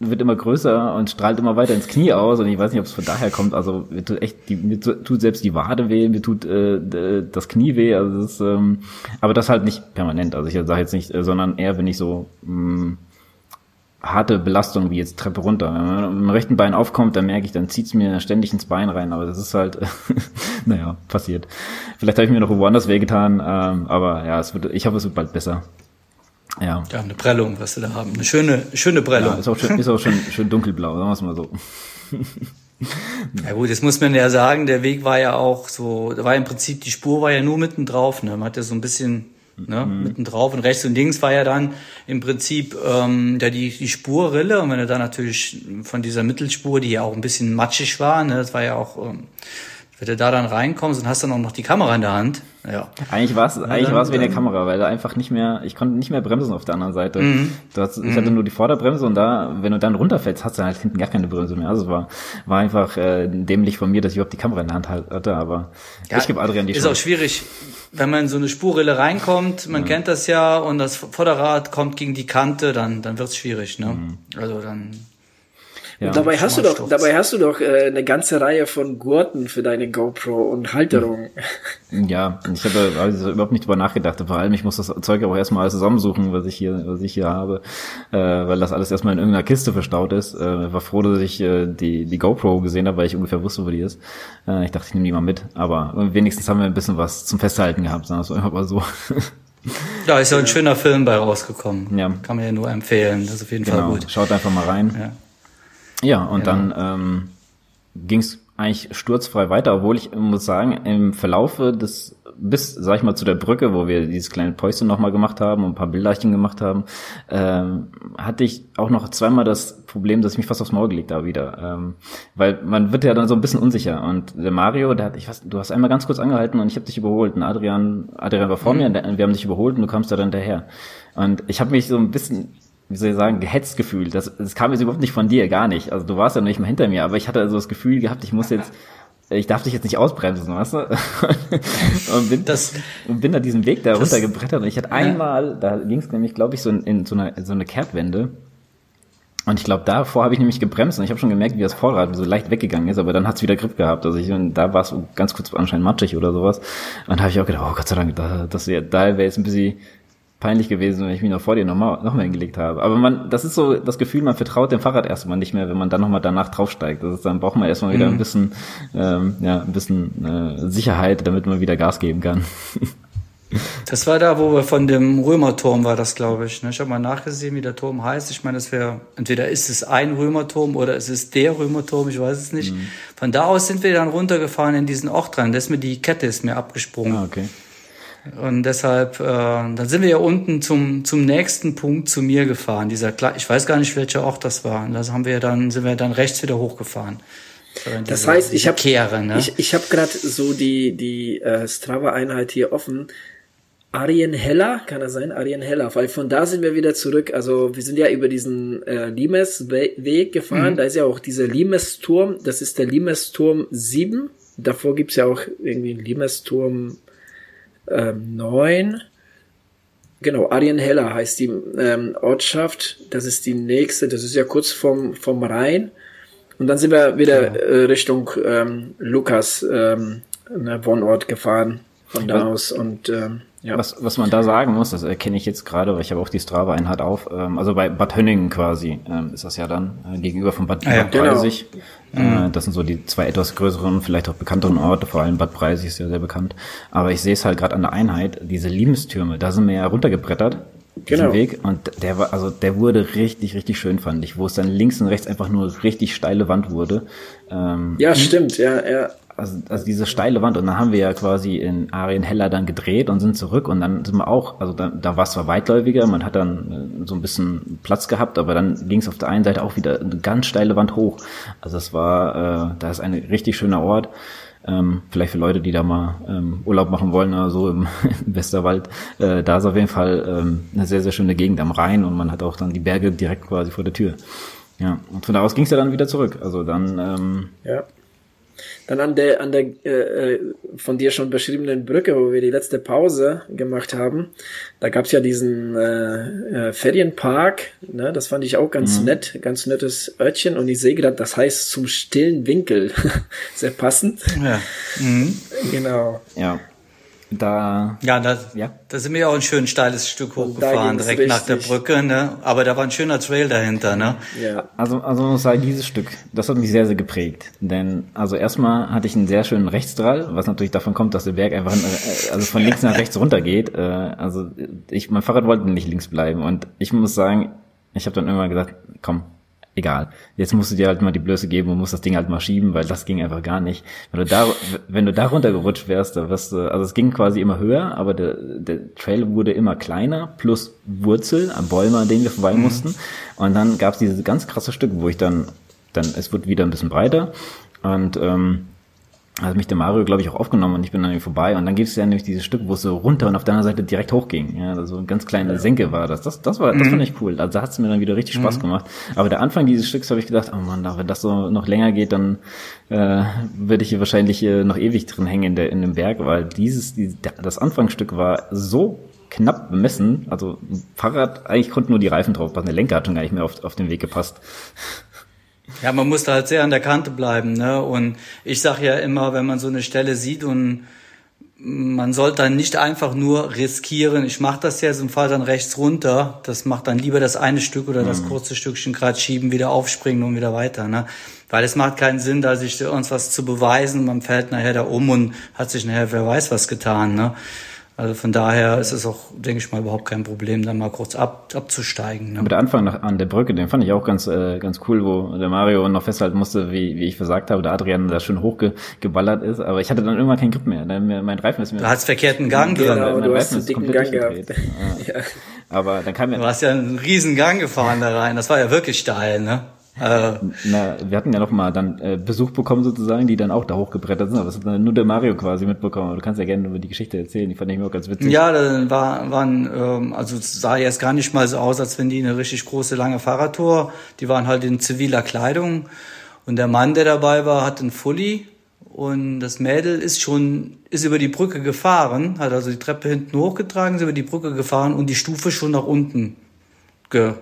wird immer größer und strahlt immer weiter ins Knie aus und ich weiß nicht, ob es von daher kommt. Also mir tut echt, die, mir tu- tut selbst die Wade weh, mir tut äh, das Knie weh. Also das ist, ähm, aber das halt nicht permanent. Also ich sage jetzt nicht, äh, sondern eher, wenn ich so mh, harte Belastung wie jetzt Treppe runter. Wenn man im rechten Bein aufkommt, dann merke ich, dann zieht's mir ständig ins Bein rein. Aber das ist halt, [LAUGHS] naja, passiert. Vielleicht habe ich mir noch woanders wehgetan, ähm, aber ja, es wird, ich hoffe, es wird bald besser. Ja. Ja, eine Prellung, was sie da haben. Eine schöne, schöne Prellung. Ja, ist auch schön, ist auch schön, schön dunkelblau, sagen wir es mal so. [LAUGHS] Ja gut, jetzt muss man ja sagen, der Weg war ja auch so, da war im Prinzip, die Spur war ja nur mitten drauf, ne? Man hat ja so ein bisschen ne, mitten drauf und rechts und links war ja dann im Prinzip ähm, da die, die Spurrille und wenn du dann natürlich von dieser Mittelspur, die ja auch ein bisschen matschig war, ne, das war ja auch, ähm, wenn du da dann reinkommst und hast dann auch noch die Kamera in der Hand, ja. Eigentlich war es eigentlich war es wegen der Kamera, weil da einfach nicht mehr, ich konnte nicht mehr bremsen auf der anderen Seite. Mhm. Du hast, ich hatte nur die Vorderbremse und da, wenn du dann runterfällst, hast du halt hinten gar keine Bremse mehr. Also es war, war einfach äh, dämlich von mir, dass ich überhaupt die Kamera in der Hand hatte, aber Ja, ich gebe Adrian die Ist auch schwierig, wenn man in so eine Spurrille reinkommt, man kennt das ja, und das Vorderrad kommt gegen die Kante, dann, dann wird's schwierig, ne? Also dann, Ja. Und dabei hast du doch, Sturz. dabei hast du doch äh, eine ganze Reihe von Gurten für deine GoPro und Halterung. Ja, ich hatte also überhaupt nicht drüber nachgedacht. Vor allem, ich muss das Zeug aber erstmal alles zusammensuchen, was ich hier, was ich hier habe, äh, weil das alles erstmal in irgendeiner Kiste verstaut ist. Äh, war froh, dass ich äh, die, die GoPro gesehen habe, weil ich ungefähr wusste, wo die ist. Äh, ich dachte, ich nehme die mal mit. Aber wenigstens haben wir ein bisschen was zum Festhalten gehabt, sagen wir mal so. ja, ist ja ein schöner Film bei rausgekommen. Ja. Kann man ja nur empfehlen, das ist auf jeden Fall genau. gut. Schaut einfach mal rein. Ja. Ja, und dann, ähm, ging es eigentlich sturzfrei weiter, obwohl ich muss sagen, im Verlaufe des bis, sag ich mal, zu der Brücke, wo wir dieses kleine Päuschen nochmal gemacht haben und ein paar Bilderchen gemacht haben, ähm, hatte ich auch noch zweimal das Problem, dass ich mich fast aufs Maul gelegt habe wieder. Ähm, weil man wird ja dann so ein bisschen unsicher. Und der Mario, der hat, ich weiß, du hast einmal ganz kurz angehalten und ich habe dich überholt. Und Adrian, Adrian war vor mhm. mir, wir haben dich überholt und du kamst da dann daher. Und ich habe mich so ein bisschen wie soll ich sagen, gehetzt gefühlt. Das, das kam jetzt überhaupt nicht von dir, gar nicht. Also du warst ja noch nicht mal hinter mir, aber ich hatte so das Gefühl gehabt, ich muss jetzt, [LAUGHS] ich darf dich jetzt nicht ausbremsen, weißt du? [LAUGHS] und, bin, das, und bin da diesen Weg da runtergebrettert und ich hatte einmal, da ging es nämlich, glaube ich, so in, in, so, eine, in so eine Kehrtwende. Und ich glaube, davor habe ich nämlich gebremst und ich habe schon gemerkt, wie das Vorrad so leicht weggegangen ist, aber dann hat's wieder Grip gehabt. Also ich, und da war es ganz kurz anscheinend matschig oder sowas. Und da habe ich auch gedacht, oh Gott sei Dank, da, das wär, da wäre jetzt ein bisschen peinlich gewesen, wenn ich mich noch vor dir noch mal, noch mal hingelegt habe. Aber man, das ist so das Gefühl, man vertraut dem Fahrrad erstmal nicht mehr, wenn man dann noch mal danach draufsteigt. Das ist, dann braucht man erstmal wieder ein mhm. bisschen, ähm, ja, ein bisschen äh, Sicherheit, damit man wieder Gas geben kann. [LAUGHS] Das war da, wo wir von dem Römerturm war das, glaube ich. Ne? Ich habe mal nachgesehen, wie der Turm heißt. Ich meine, es wäre entweder ist es ein Römerturm oder es ist der Römerturm, ich weiß es nicht. Mhm. Von da aus sind wir dann runtergefahren in diesen Ort rein. Da ist mir die Kette ist mir abgesprungen. Ah, okay. Und deshalb, äh, dann sind wir ja unten zum, zum nächsten Punkt zu mir gefahren. Dieser, ich weiß gar nicht, welcher Ort das war. Und da haben wir dann, sind wir dann rechts wieder hochgefahren. Das, diese, heißt, ich habe ne? ich, ich hab gerade so die, die äh, Strava-Einheit hier offen. Arjen Heller, kann das sein? Arjen Heller, weil von da sind wir wieder zurück. Also wir sind ja über diesen äh, Limes-Weg gefahren. Mhm. Da ist ja auch dieser Limes-Turm. Das ist der Limes-Turm 7. Davor gibt's ja auch irgendwie einen Limes-Turm ähm, 9. Genau, Arienhella heißt die ähm, Ortschaft. Das ist die nächste, das ist ja kurz vom, vom Rhein. Und dann sind wir wieder genau. äh, Richtung ähm, Lukas ähm, Wohnort gefahren von da aus und ähm, ja. Was, was man da sagen muss, das erkenne ich jetzt gerade, weil ich habe auch die Strava-Einheit auf, ähm, also bei Bad Hönningen quasi ähm, ist das ja dann äh, gegenüber von Bad, ah, ja, Bad genau. Breisig. Äh, das sind so die zwei etwas größeren, vielleicht auch bekannteren Orte, vor allem Bad Breisig ist ja sehr bekannt. Aber ich sehe es halt gerade an der Einheit, diese Liebestürme, da sind wir ja runtergebrettert genau. Weg und der war also der wurde richtig richtig schön fand ich wo es dann links und rechts einfach nur richtig steile Wand wurde ähm, ja stimmt ja ja also, also diese steile Wand und dann haben wir ja quasi in Arien Heller dann gedreht und sind zurück und dann sind wir auch, also da, da war es zwar weitläufiger, man hat dann äh, so ein bisschen Platz gehabt, aber dann ging es auf der einen Seite auch wieder eine ganz steile Wand hoch. Also es war, äh, da ist ein richtig schöner Ort. Ähm, vielleicht für Leute, die da mal ähm, Urlaub machen wollen oder so im, [LAUGHS] im Westerwald. Äh, da ist auf jeden Fall ähm, eine sehr, sehr schöne Gegend am Rhein und man hat auch dann die Berge direkt quasi vor der Tür. Ja, und von da aus ging es ja dann wieder zurück. Also dann ähm, ja. Dann an der, an der äh, äh, von dir schon beschriebenen Brücke, wo wir die letzte Pause gemacht haben, da gab's ja diesen äh, äh, Ferienpark, ne? das fand ich auch ganz mhm. nett, ganz nettes Örtchen und ich sehe gerade, das heißt zum stillen Winkel. [LAUGHS] Sehr passend. Ja. Mhm. Genau. Ja da. Ja, da, ja. da sind wir ja auch ein schön steiles Stück hochgefahren, direkt richtig. nach der Brücke, ne? Aber da war ein schöner Trail dahinter, ne? Ja. Also, also muss sagen, dieses Stück, das hat mich sehr, sehr geprägt. Denn, also erstmal hatte ich einen sehr schönen Rechtsdrall, was natürlich davon kommt, dass der Berg einfach, äh, also von links nach rechts runter geht. Äh, also, ich, mein Fahrrad wollte nicht links bleiben. Und ich muss sagen, ich habe dann irgendwann gesagt, komm, egal. Jetzt musst du dir halt mal die Blöße geben und musst das Ding halt mal schieben, weil das ging einfach gar nicht. Wenn du da, wenn du da runtergerutscht wärst, da wirst du, also es ging quasi immer höher, aber der, der Trail wurde immer kleiner, plus Wurzel an Bäumen, an denen wir vorbei mhm. mussten. Und dann gab es dieses ganz krasse Stück, wo ich dann, dann, es wird wieder ein bisschen breiter und ähm, hat mich der Mario, glaube ich, auch aufgenommen und ich bin dann vorbei und dann gibt es ja nämlich dieses Stück, wo es so runter und auf der anderen Seite direkt hochging. Ja, also eine ganz kleine Senke war das. Das, das war, das mhm. fand ich cool. Also da hat es mir dann wieder richtig Spaß mhm. gemacht. Aber der Anfang dieses Stücks habe ich gedacht, oh Mann, wenn das so noch länger geht, dann äh, würde ich hier wahrscheinlich äh, noch ewig drin hängen in, der, in dem Berg, weil dieses, die, das Anfangsstück war so knapp bemessen. Also Fahrrad, eigentlich konnten nur die Reifen drauf passen. Der Lenker hat schon gar nicht mehr auf, auf den Weg gepasst. Ja, man muss da halt sehr an der Kante bleiben. Ne? Und ich sage ja immer, wenn man so eine Stelle sieht und man sollte dann nicht einfach nur riskieren, ich mache das jetzt und fahre dann rechts runter. Das macht dann lieber das eine Stück oder das mhm. kurze Stückchen gerade schieben, wieder aufspringen und wieder weiter. Ne? Weil es macht keinen Sinn, da sich uns was zu beweisen. Man fällt nachher da um und hat sich nachher wer weiß was getan. Ne? Also von daher ist es auch, denke ich mal, überhaupt kein Problem, dann mal kurz ab, abzusteigen. Ne? Aber der Anfang nach, an der Brücke, den fand ich auch ganz, äh, ganz cool, wo der Mario noch festhalten musste, wie, wie ich versagt habe, der Adrian da schön hochgeballert ist. Aber ich hatte dann irgendwann keinen Grip mehr. Dann, mein Reifen ist mir. Du hast verkehrten Gang genau, drin. Mein, du Reifen hast einen ist dicken komplett Gang gehabt. [LAUGHS] Ja. Aber dann kam ja. Du hast ja einen riesen Gang gefahren da rein. Das war ja wirklich steil, ne? Äh, Na, wir hatten ja noch mal dann äh, Besuch bekommen sozusagen, die dann auch da hochgebrettert sind, aber das hat dann nur der Mario quasi mitbekommen. Aber Du kannst ja gerne über die Geschichte erzählen, die fand ich mir auch ganz witzig. Ja, dann war, waren, ähm, also sah jetzt gar nicht mal so aus, als wenn die eine richtig große, lange Fahrradtour, die waren halt in ziviler Kleidung und der Mann, der dabei war, hat einen Fully und das Mädel ist schon, ist über die Brücke gefahren, hat also die Treppe hinten hochgetragen, ist über die Brücke gefahren und die Stufe schon nach unten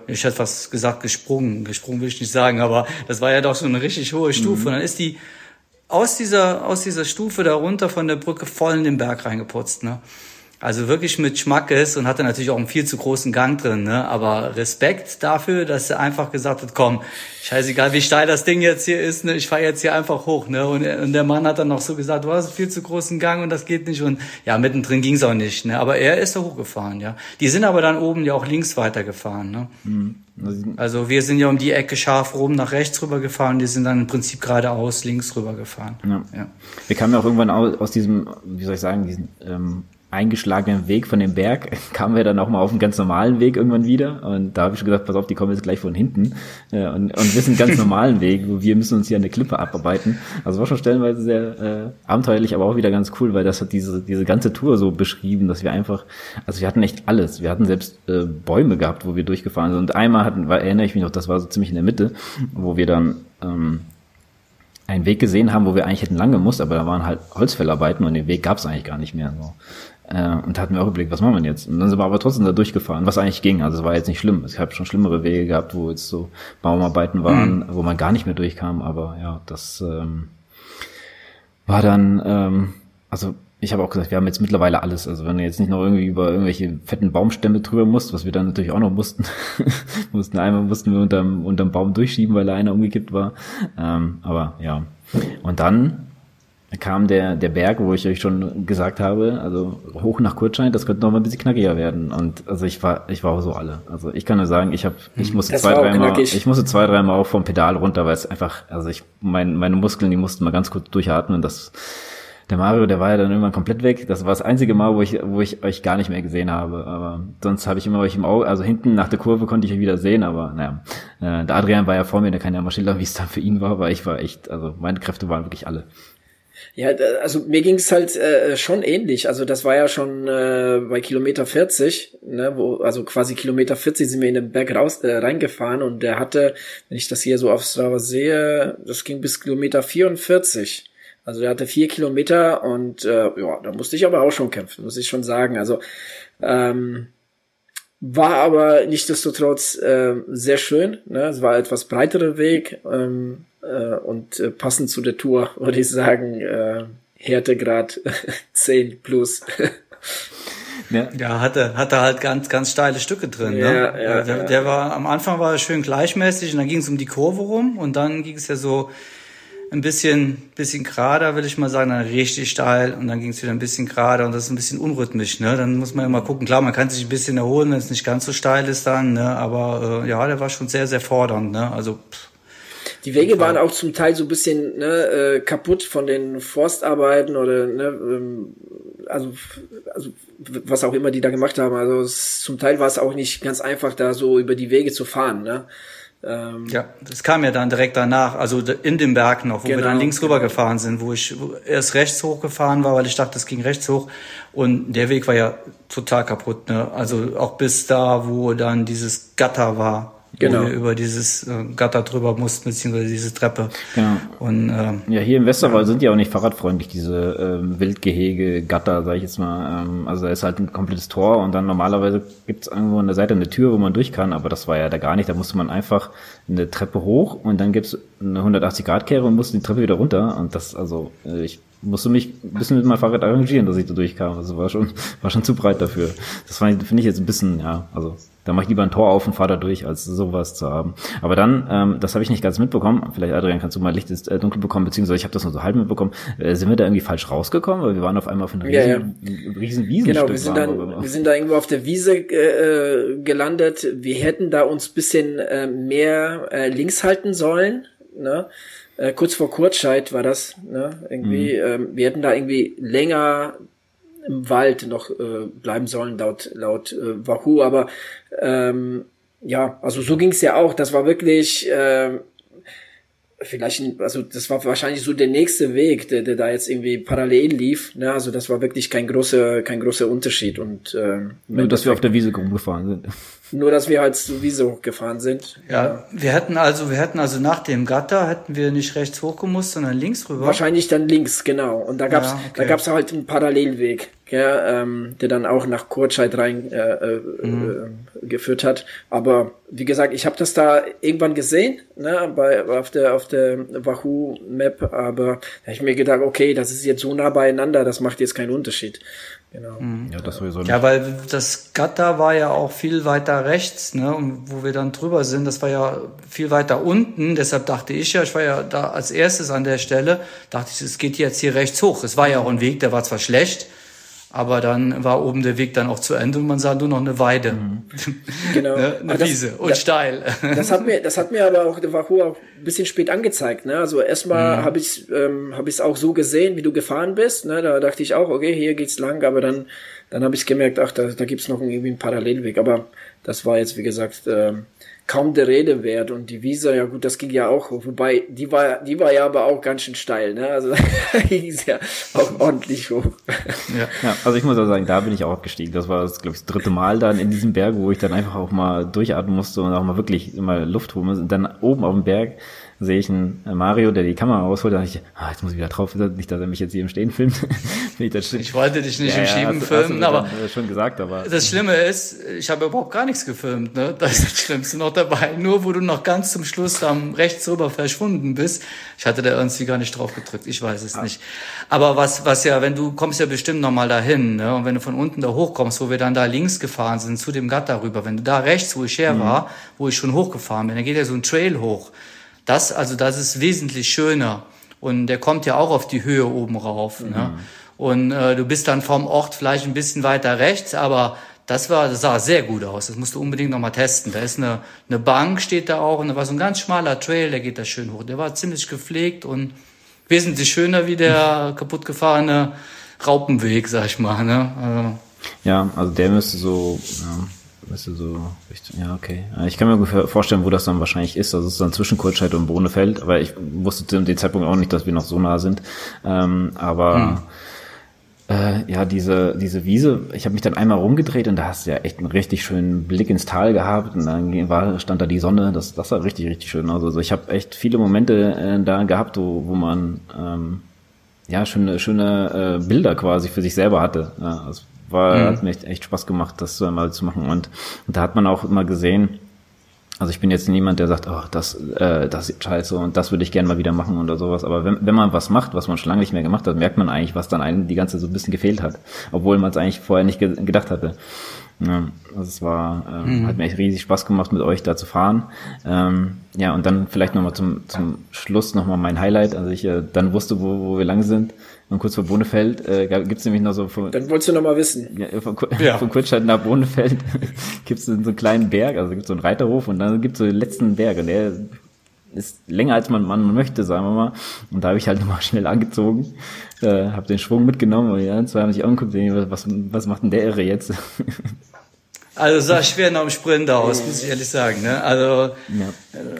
ich hätte fast gesagt gesprungen, gesprungen will ich nicht sagen, aber das war ja doch schon eine richtig hohe Stufe. Mhm. Und dann ist die aus dieser, aus dieser Stufe da runter von der Brücke voll in den Berg reingeputzt, ne? Also wirklich mit Schmackes und hatte natürlich auch einen viel zu großen Gang drin, ne? Aber Respekt dafür, dass er einfach gesagt hat, komm, scheißegal wie steil das Ding jetzt hier ist, ne? Ich fahre jetzt hier einfach hoch, ne? Und, und der Mann hat dann noch so gesagt, du hast einen viel zu großen Gang und das geht nicht. Und ja, mittendrin ging's auch nicht, ne? Aber er ist da hochgefahren, ja. Die sind aber dann oben ja auch links weitergefahren, ne? Also wir sind ja um die Ecke scharf rum nach rechts rüber gefahren, die sind dann im Prinzip geradeaus links rüber gefahren. Ja. Ja. Wir kamen ja auch irgendwann aus, aus diesem, wie soll ich sagen, diesen ähm, eingeschlagenen Weg von dem Berg, [LAUGHS] kamen wir dann auch mal auf einen ganz normalen Weg irgendwann wieder. Und da habe ich schon gesagt, pass auf, die kommen jetzt gleich von hinten äh, und, und wissen einen ganz [LAUGHS] normalen Weg, wo wir müssen uns hier an der Klippe abarbeiten. Also war schon stellenweise sehr äh, abenteuerlich, aber auch wieder ganz cool, weil das hat diese, diese ganze Tour so beschrieben, dass wir einfach, also wir hatten echt alles. Wir hatten selbst äh, Bäume gehabt, wo wir durchgefahren sind. Und einmal hatten, war, erinnere ich mich noch, das war so ziemlich in der Mitte, wo wir dann ähm, einen Weg gesehen haben, wo wir eigentlich hätten lang gemusst, aber da waren halt Holzfällarbeiten und den Weg gab es eigentlich gar nicht mehr. So. Äh, und da hatten wir auch überlegt, was machen wir jetzt? Und dann sind wir aber trotzdem da durchgefahren, was eigentlich ging. Also es war jetzt nicht schlimm. Ich habe schon schlimmere Wege gehabt, wo jetzt so Baumarbeiten waren, wo man gar nicht mehr durchkam. Aber ja, das ähm, war dann, ähm, also ich habe auch gesagt, wir haben jetzt mittlerweile alles. Also wenn du jetzt nicht noch irgendwie über irgendwelche fetten Baumstämme drüber musst, was wir dann natürlich auch noch mussten, [LAUGHS] mussten einmal mussten wir unterm, unterm Baum durchschieben, weil da einer umgekippt war. Ähm, aber ja. Und dann kam der, der Berg, wo ich euch schon gesagt habe, also hoch nach Kurtschein, das könnte noch mal ein bisschen knackiger werden. Und also ich war, ich war so alle. Also ich kann nur sagen, ich habe, ich musste Das zwei, dreimal, ich musste zwei, dreimal auch vom Pedal runter, weil es einfach, also ich, mein, meine Muskeln, die mussten mal ganz kurz durchatmen. Das, der Mario, der war ja dann irgendwann komplett weg. Das war das einzige Mal, wo ich, wo ich euch gar nicht mehr gesehen habe. Aber sonst habe ich immer euch im Auge, also hinten nach der Kurve konnte ich euch wieder sehen, aber naja. Äh, der Adrian war ja vor mir, der kann ja mal schildern, wie es dann für ihn war, aber ich war echt, also meine Kräfte waren wirklich alle. Ja, also mir ging es halt äh, schon ähnlich. Also das war ja schon äh, bei Kilometer 40, ne, wo, also quasi Kilometer 40 sind wir in den Berg raus äh, reingefahren und der hatte, wenn ich das hier so auf Strava sehe, das ging bis Kilometer 44. Also der hatte vier Kilometer und äh, ja, da musste ich aber auch schon kämpfen, muss ich schon sagen. Also ähm, war aber nichtsdestotrotz äh, sehr schön. Ne? Es war etwas breiterer Weg ähm, äh, und äh, passend zu der Tour [LAUGHS] würde ich sagen, äh, Härtegrad [LAUGHS] 10 plus. Ja, Ja, hatte, hatte halt ganz, ganz steile Stücke drin. Ja, ne? ja, der, ja. der war am Anfang war er schön gleichmäßig und dann ging es um die Kurve rum und dann ging es ja so ein bisschen, bisschen gerader, will ich mal sagen, dann richtig steil und dann ging es wieder ein bisschen gerader und das ist ein bisschen unrhythmisch. Ne? Dann muss man immer gucken. Klar, man kann sich ein bisschen erholen, wenn es nicht ganz so steil ist dann, ne? aber äh, ja, der war schon sehr, sehr fordernd. Ne? Also pff, Die Wege waren auch zum Teil so ein bisschen ne, äh, kaputt von den Forstarbeiten oder ne, ähm, also, also was auch immer die da gemacht haben. Also es, zum Teil war es auch nicht ganz einfach, da so über die Wege zu fahren. Ne? Ähm, Ja, das kam ja dann direkt danach, also in dem Berg noch, wo wir Genau, dann links genau. rüber gefahren sind, wo ich erst rechts hochgefahren war, weil ich dachte, es ging rechts hoch. Und der Weg war ja total kaputt, ne? Also auch bis da, wo dann dieses Gatter war, Genau. wo wir über dieses äh, Gatter drüber mussten, beziehungsweise diese Treppe. Genau. Und ähm, Ja, hier im Westerwald sind die auch nicht fahrradfreundlich, diese ähm, Wildgehege, Gatter, sag ich jetzt mal. Ähm, also da ist halt ein komplettes Tor und dann normalerweise gibt's irgendwo an der Seite eine Tür, wo man durch kann, aber das war ja da gar nicht. Da musste man einfach eine Treppe hoch und dann gibt's eine 180-Grad-Kehre und musste die Treppe wieder runter. Und das, also äh, ich musste mich ein bisschen mit meinem Fahrrad arrangieren, dass ich da durchkam. Also war schon, [LAUGHS] war schon zu breit dafür. Das finde ich jetzt ein bisschen, ja, also Da mache ich lieber ein Tor auf und fahre da durch, als sowas zu haben. Aber dann, ähm, das habe ich nicht ganz mitbekommen. Vielleicht, Adrian, kannst du mal Licht ins äh, Dunkel bekommen, beziehungsweise ich habe das nur so halb mitbekommen. Äh, sind wir da irgendwie falsch rausgekommen? Weil wir waren auf einmal auf einer riesen, ja, ja. riesen Wiesen. Genau, wir sind, dann, wir sind da irgendwo auf der Wiese äh, gelandet. Wir hätten da uns bisschen äh, mehr äh, links halten sollen. Ne? Äh, kurz vor Kurzscheid war das. Ne? Irgendwie, mhm. ähm, wir hätten da irgendwie länger im Wald noch äh, bleiben sollen, laut, laut äh, Wahoo. Aber ähm, ja, also so ging es ja auch. Das war wirklich äh, vielleicht, also das war wahrscheinlich so der nächste Weg, der, der da jetzt irgendwie parallel lief. Ne? Also das war wirklich kein großer, kein großer Unterschied. Und äh, nur, dass wir auf der Wiese rumgefahren sind. Nur, dass wir halt sowieso hochgefahren sind. Ja, ja, wir hätten also, wir hätten also nach dem Gatter hätten wir nicht rechts hochgemusst, sondern links rüber. Wahrscheinlich dann links, genau. Und da gab's, ja, okay. da gab's halt einen Parallelweg, ja, ähm, der dann auch nach Kurzscheid rein äh, äh, mhm. äh, geführt hat. Aber wie gesagt, ich habe das da irgendwann gesehen, ne, bei auf der auf der Wahoo Map. Aber da hab ich mir gedacht, okay, das ist jetzt so nah beieinander, das macht jetzt keinen Unterschied. Genau. Mhm. Ja, das sowieso nicht. Ja, weil das Gatter war ja auch viel weiter rechts, ne, und wo wir dann drüber sind, das war ja viel weiter unten. Deshalb dachte ich ja, ich war ja da als erstes an der Stelle, dachte ich, es geht jetzt hier rechts hoch. Es war ja auch ein Weg, der war zwar schlecht, aber dann war oben der Weg dann auch zu Ende und man sah nur noch eine Weide. Mhm. [LAUGHS] Genau. ne? Eine das, Wiese und das, steil. das hat mir, das hat mir aber auch der Wahoo auch ein bisschen spät angezeigt. Ne? Also erstmal mhm. habe ich ähm, hab ich es auch so gesehen, wie du gefahren bist. Ne? Da dachte ich auch, okay, hier geht's lang, aber dann, dann habe ich gemerkt, ach, da, da gibt's noch irgendwie einen Parallelweg. Aber das war jetzt, wie gesagt, ähm, kaum der Rede wert. Und die Visa, ja gut, das ging ja auch hoch. Wobei, die war, die war ja aber auch ganz schön steil, ne? Also [LAUGHS] ging es ja auch ordentlich hoch. Ja. ja, also ich muss auch sagen, da bin ich auch abgestiegen. Das war das, glaube ich, das dritte Mal dann in diesem Berg, wo ich dann einfach auch mal durchatmen musste und auch mal wirklich mal Luft holen muss. Und dann oben auf dem Berg sehe ich einen äh, Mario, der die Kamera rausholt, da dachte ich, ah, jetzt muss ich wieder drauf, nicht, dass er mich jetzt hier im Stehen filmt. [LAUGHS] ich, ich, wollte dich nicht ja, im Schieben ja, filmen, hast aber schon gesagt, aber das Schlimme ist, ich habe überhaupt gar nichts gefilmt, ne? Das ist das Schlimmste noch dabei. Nur wo du noch ganz zum Schluss am rechts rüber verschwunden bist. Ich hatte da irgendwie gar nicht drauf gedrückt, ich weiß es ah. nicht. Aber was, was ja, wenn du kommst ja bestimmt noch mal dahin, ne? Und wenn du von unten da hochkommst, wo wir dann da links gefahren sind, zu dem Gatter rüber, wenn du da rechts, wo ich her mhm. war, wo ich schon hochgefahren bin, dann geht ja so ein Trail hoch. Das, also das ist wesentlich schöner. Und der kommt ja auch auf die Höhe oben rauf. Ne? Mhm. Ne? Und äh, du bist dann vom Ort vielleicht ein bisschen weiter rechts, aber das war, das sah sehr gut aus. Das musst du unbedingt nochmal testen. Da ist eine, eine Bank, steht da auch, und da war so ein ganz schmaler Trail, der geht da schön hoch. Der war ziemlich gepflegt und wesentlich schöner wie der kaputtgefahrene Raupenweg, sag ich mal. Ne? Also, ja, also der müsste so ja, Weißt du, so Richtung, ja, okay. Ich kann mir vorstellen, wo das dann wahrscheinlich ist. Also es ist dann zwischen Kurzscheid und Bohnefeld, aber ich wusste zu dem Zeitpunkt auch nicht, dass wir noch so nah sind. Ähm, aber hm. äh, ja, diese, diese Wiese, ich habe mich dann einmal rumgedreht und da hast du ja echt einen richtig schönen Blick ins Tal gehabt und dann war, stand da die Sonne, das, das sah richtig, richtig schön aus. Also ich habe echt viele Momente äh, da gehabt, wo, wo man ähm, ja schöne, schöne äh, Bilder quasi für sich selber hatte. Ja, also war, mhm. hat mir echt, echt Spaß gemacht, das so einmal zu machen. Und, und da hat man auch immer gesehen, also ich bin jetzt niemand, der sagt, oh, das, äh, das ist scheiße und das würde ich gerne mal wieder machen oder sowas. Aber wenn, wenn man was macht, was man schon lange nicht mehr gemacht hat, merkt man eigentlich, was dann einem die ganze so ein bisschen gefehlt hat, obwohl man es eigentlich vorher nicht ge gedacht hatte. Ja, also es war, ähm, mhm. hat mir echt riesig Spaß gemacht, mit euch da zu fahren. Ähm, ja, und dann vielleicht nochmal zum, zum Schluss nochmal mein Highlight. Also ich äh, dann wusste, wo, wo wir lang sind. Und kurz vor Bonefeld äh, gibt es nämlich noch so von, Dann wolltest du noch mal wissen. Ja, von, ja. [LAUGHS] von Kurzstadt nach Bonefeld [LAUGHS] gibt es so einen kleinen Berg, also gibt es so einen Reiterhof und dann gibt es so den letzten Berg und der ist länger als man, man möchte, sagen wir mal. Und da habe ich halt [LAUGHS] nochmal schnell angezogen, äh, habe den Schwung mitgenommen und ja, zwei haben sich angeguckt, was, was macht denn der Irre jetzt? [LAUGHS] Also sah schwer nach dem Sprint aus, muss ich ehrlich sagen. Ne? Also ja.